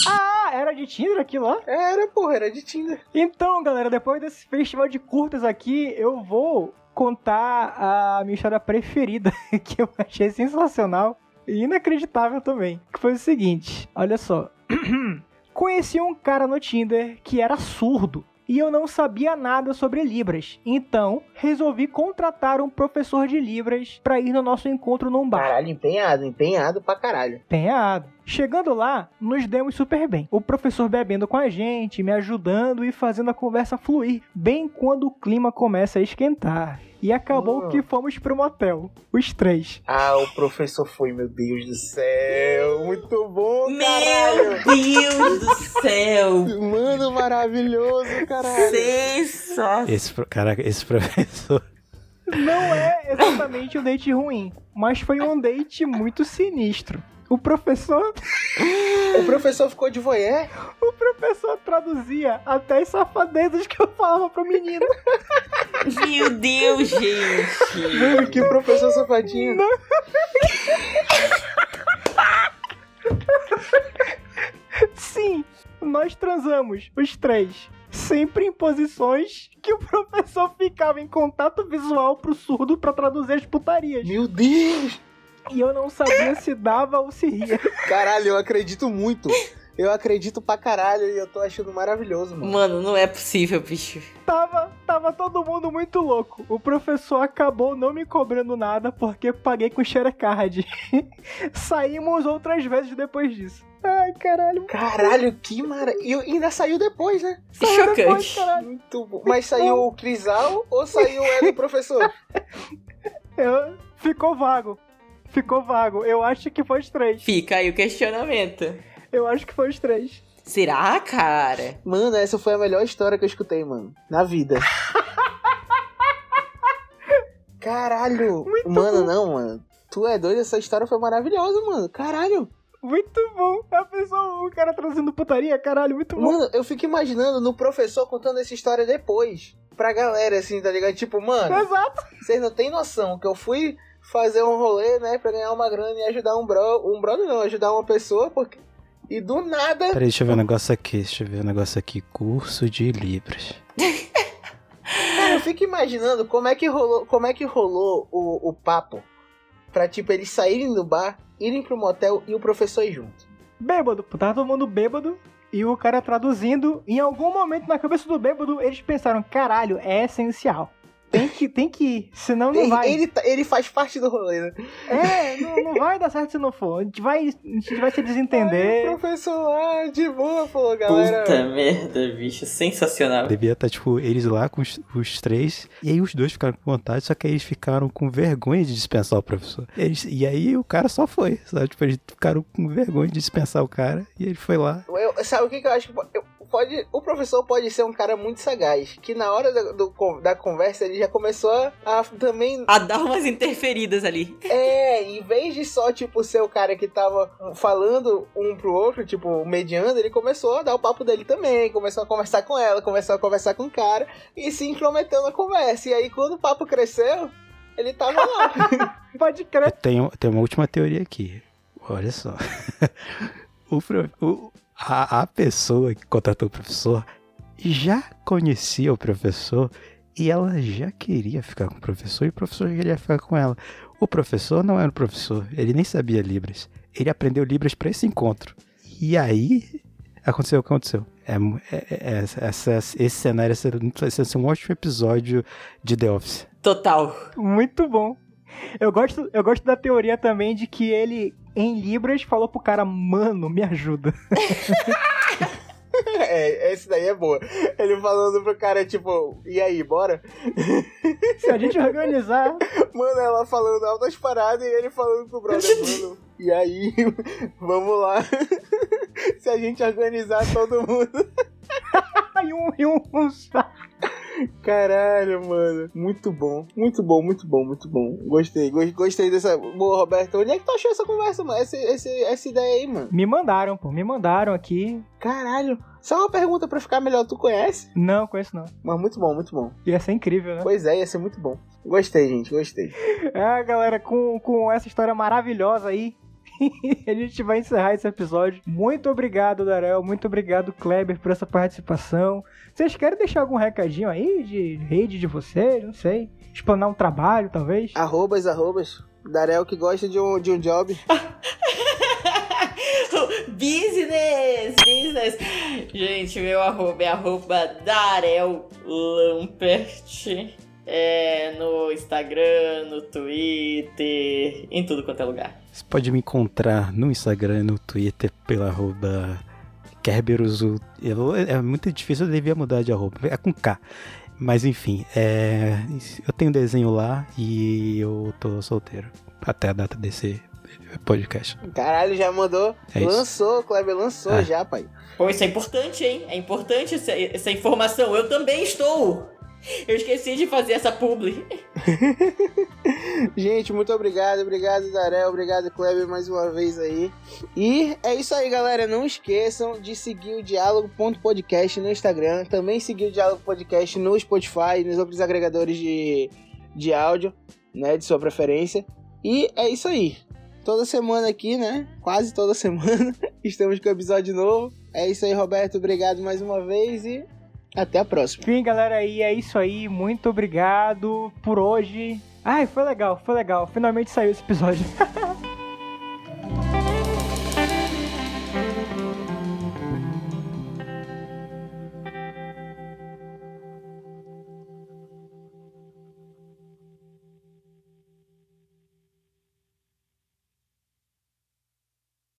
Ah, era de Tinder aquilo lá? Era, porra, era de Tinder. Então, galera, depois desse festival de curtas aqui, eu vou contar a minha história preferida, que eu achei sensacional e inacreditável também. Que foi o seguinte: olha só. Conheci um cara no Tinder que era surdo e eu não sabia nada sobre Libras. Então, resolvi contratar um professor de Libras para ir no nosso encontro num bar. Caralho, empenhado, empenhado pra caralho. Empenhado. Chegando lá, nos demos super bem. O professor bebendo com a gente, me ajudando e fazendo a conversa fluir, bem quando o clima começa a esquentar. E acabou Hum. que fomos pro motel, os três. Ah, o professor foi, meu Deus do céu. Muito bom, caralho. Meu Deus do céu! Mano, maravilhoso, caralho. Sensacional! Esse, pro- caraca, esse professor. Não é exatamente um date ruim, mas foi um date muito sinistro. O professor, O professor ficou de voyeur? o professor traduzia até as safadezas que eu falava pro menino. Meu Deus, gente! Mano, que professor safadinho. Sim, nós transamos, os três. Sempre em posições que o professor ficava em contato visual pro surdo pra traduzir as putarias. Meu Deus. E eu não sabia se dava ou se ria. Caralho, eu acredito muito. Eu acredito pra caralho e eu tô achando maravilhoso, mano. Mano, não é possível, bicho. Tava, tava todo mundo muito louco. O professor acabou não me cobrando nada porque paguei com Sharecard. Saímos outras vezes depois disso. Ai, caralho. Caralho, que maravilha. E ainda saiu depois, né? Saiu depois, Chocante. caralho. Muito bom. Mas saiu o Crisal ou saiu o Hélio professor? Eu- Ficou vago. Ficou vago. Eu acho que foi os três. Fica aí o questionamento. Eu acho que foi os três. Será, cara? Mano, essa foi a melhor história que eu escutei, mano. Na vida. Caralho. mano, não, mano. Tu é doido, essa história foi maravilhosa, mano. Caralho. Muito bom. A pessoa, o cara trazendo putaria, caralho, muito bom. Mano, eu fico imaginando no professor contando essa história depois. Pra galera, assim, tá ligado? Tipo, mano, Exato. vocês não tem noção que eu fui fazer um rolê, né, pra ganhar uma grana e ajudar um bro. Um brother não, ajudar uma pessoa, porque. E do nada. Peraí, deixa eu ver um negócio aqui. Deixa eu ver um negócio aqui. Curso de Libras. Cara, eu fico imaginando como é que rolou, como é que rolou o, o papo pra, tipo, eles saírem do bar, irem pro motel e o professor ir junto. Bêbado, tava todo mundo bêbado e o cara traduzindo. Em algum momento na cabeça do bêbado, eles pensaram: caralho, é essencial. Tem que, tem que ir, senão não Ele, vai. ele, tá- ele faz parte do rolê, né? É, não, não vai dar certo se não for. A gente vai, a gente vai se desentender. o professor lá, de boa, falou, galera. Puta merda, bicho. Sensacional. Devia estar, tipo, eles lá com os, os três. E aí os dois ficaram com vontade, só que aí eles ficaram com vergonha de dispensar o professor. Eles, e aí o cara só foi, sabe? Tipo, eles ficaram com vergonha de dispensar o cara. E ele foi lá. Eu- sabe o que, que eu acho que eu- pode. O professor pode ser um cara muito sagaz. Que na hora da, do- da conversa ele já começou a, a também. A dar umas interferidas ali. É, em vez de só, tipo, ser o cara que tava falando um pro outro, tipo, mediando, ele começou a dar o papo dele também. Começou a conversar com ela, começou a conversar com o cara e se intrometeu na conversa. E aí, quando o papo cresceu, ele tava lá. Pode Eu crer. tenho, tenho uma última teoria aqui. Olha só. o, o- a, a pessoa que contratou o professor já conhecia o professor e ela já queria ficar com o professor e o professor queria ficar com ela. O professor não era o professor, ele nem sabia Libras. Ele aprendeu Libras para esse encontro. E aí aconteceu o que aconteceu. É, mu- é- é- essa- esse cenário ia ser, vai ser um ótimo episódio de The Office. Total. Muito bom. Eu gosto, eu gosto da teoria também de que ele, em Libras, falou pro cara, mano, me ajuda. é, esse daí é boa. Ele falando pro cara, tipo, e aí, bora? Se a gente organizar, Mano, ela falando altas paradas e ele falando pro brother, mano. E aí, vamos lá. Se a gente organizar todo mundo. e um, e um, um Caralho, mano. Muito bom. Muito bom, muito bom, muito bom. Gostei. Gos- Gostei dessa. Boa, Roberto. Onde é que tu achou essa conversa, mano? Essa, essa, essa ideia aí, mano. Me mandaram, pô. Me mandaram aqui. Caralho. Só uma pergunta pra ficar melhor. Tu conhece? Não, conheço não. Mas muito bom, muito bom. Ia ser incrível, né? Pois é, ia ser muito bom. Gostei, gente. Gostei. É, galera, com, com essa história maravilhosa aí, a gente vai encerrar esse episódio. Muito obrigado, Darel. Muito obrigado, Kleber, por essa participação. Vocês querem deixar algum recadinho aí de rede de vocês? Não sei. Explanar um trabalho, talvez? Arrobas, arrobas. Darel que gosta de um, de um job. business! Business! Gente, meu arroba é arroba Darel Lampert. É, no Instagram, no Twitter, em tudo quanto é lugar. Você pode me encontrar no Instagram e no Twitter pela arroba Kerberuzu. Eu- É muito difícil, eu devia mudar de arroba. É com K. Mas enfim, é, eu tenho desenho lá e eu tô solteiro. Até a data desse podcast. Caralho, já mandou. É lançou, Kleber lançou É. já, pai. Pô, isso é importante, hein? É importante essa, essa informação. Eu também estou! Eu esqueci de fazer essa publi. Gente, muito obrigado, obrigado Darel, obrigado Kleber mais uma vez aí. E é isso aí, galera. Não esqueçam de seguir o Diálogo.podcast no Instagram, também seguir o Diálogo Podcast no Spotify nos outros agregadores de, de áudio, né, de sua preferência. E é isso aí. Toda semana aqui, né? Quase toda semana estamos com episódio novo. É isso aí, Roberto. Obrigado mais uma vez e até a próxima. Sim, galera, aí é isso aí. Muito obrigado por hoje. Ai, foi legal, foi legal. Finalmente saiu esse episódio.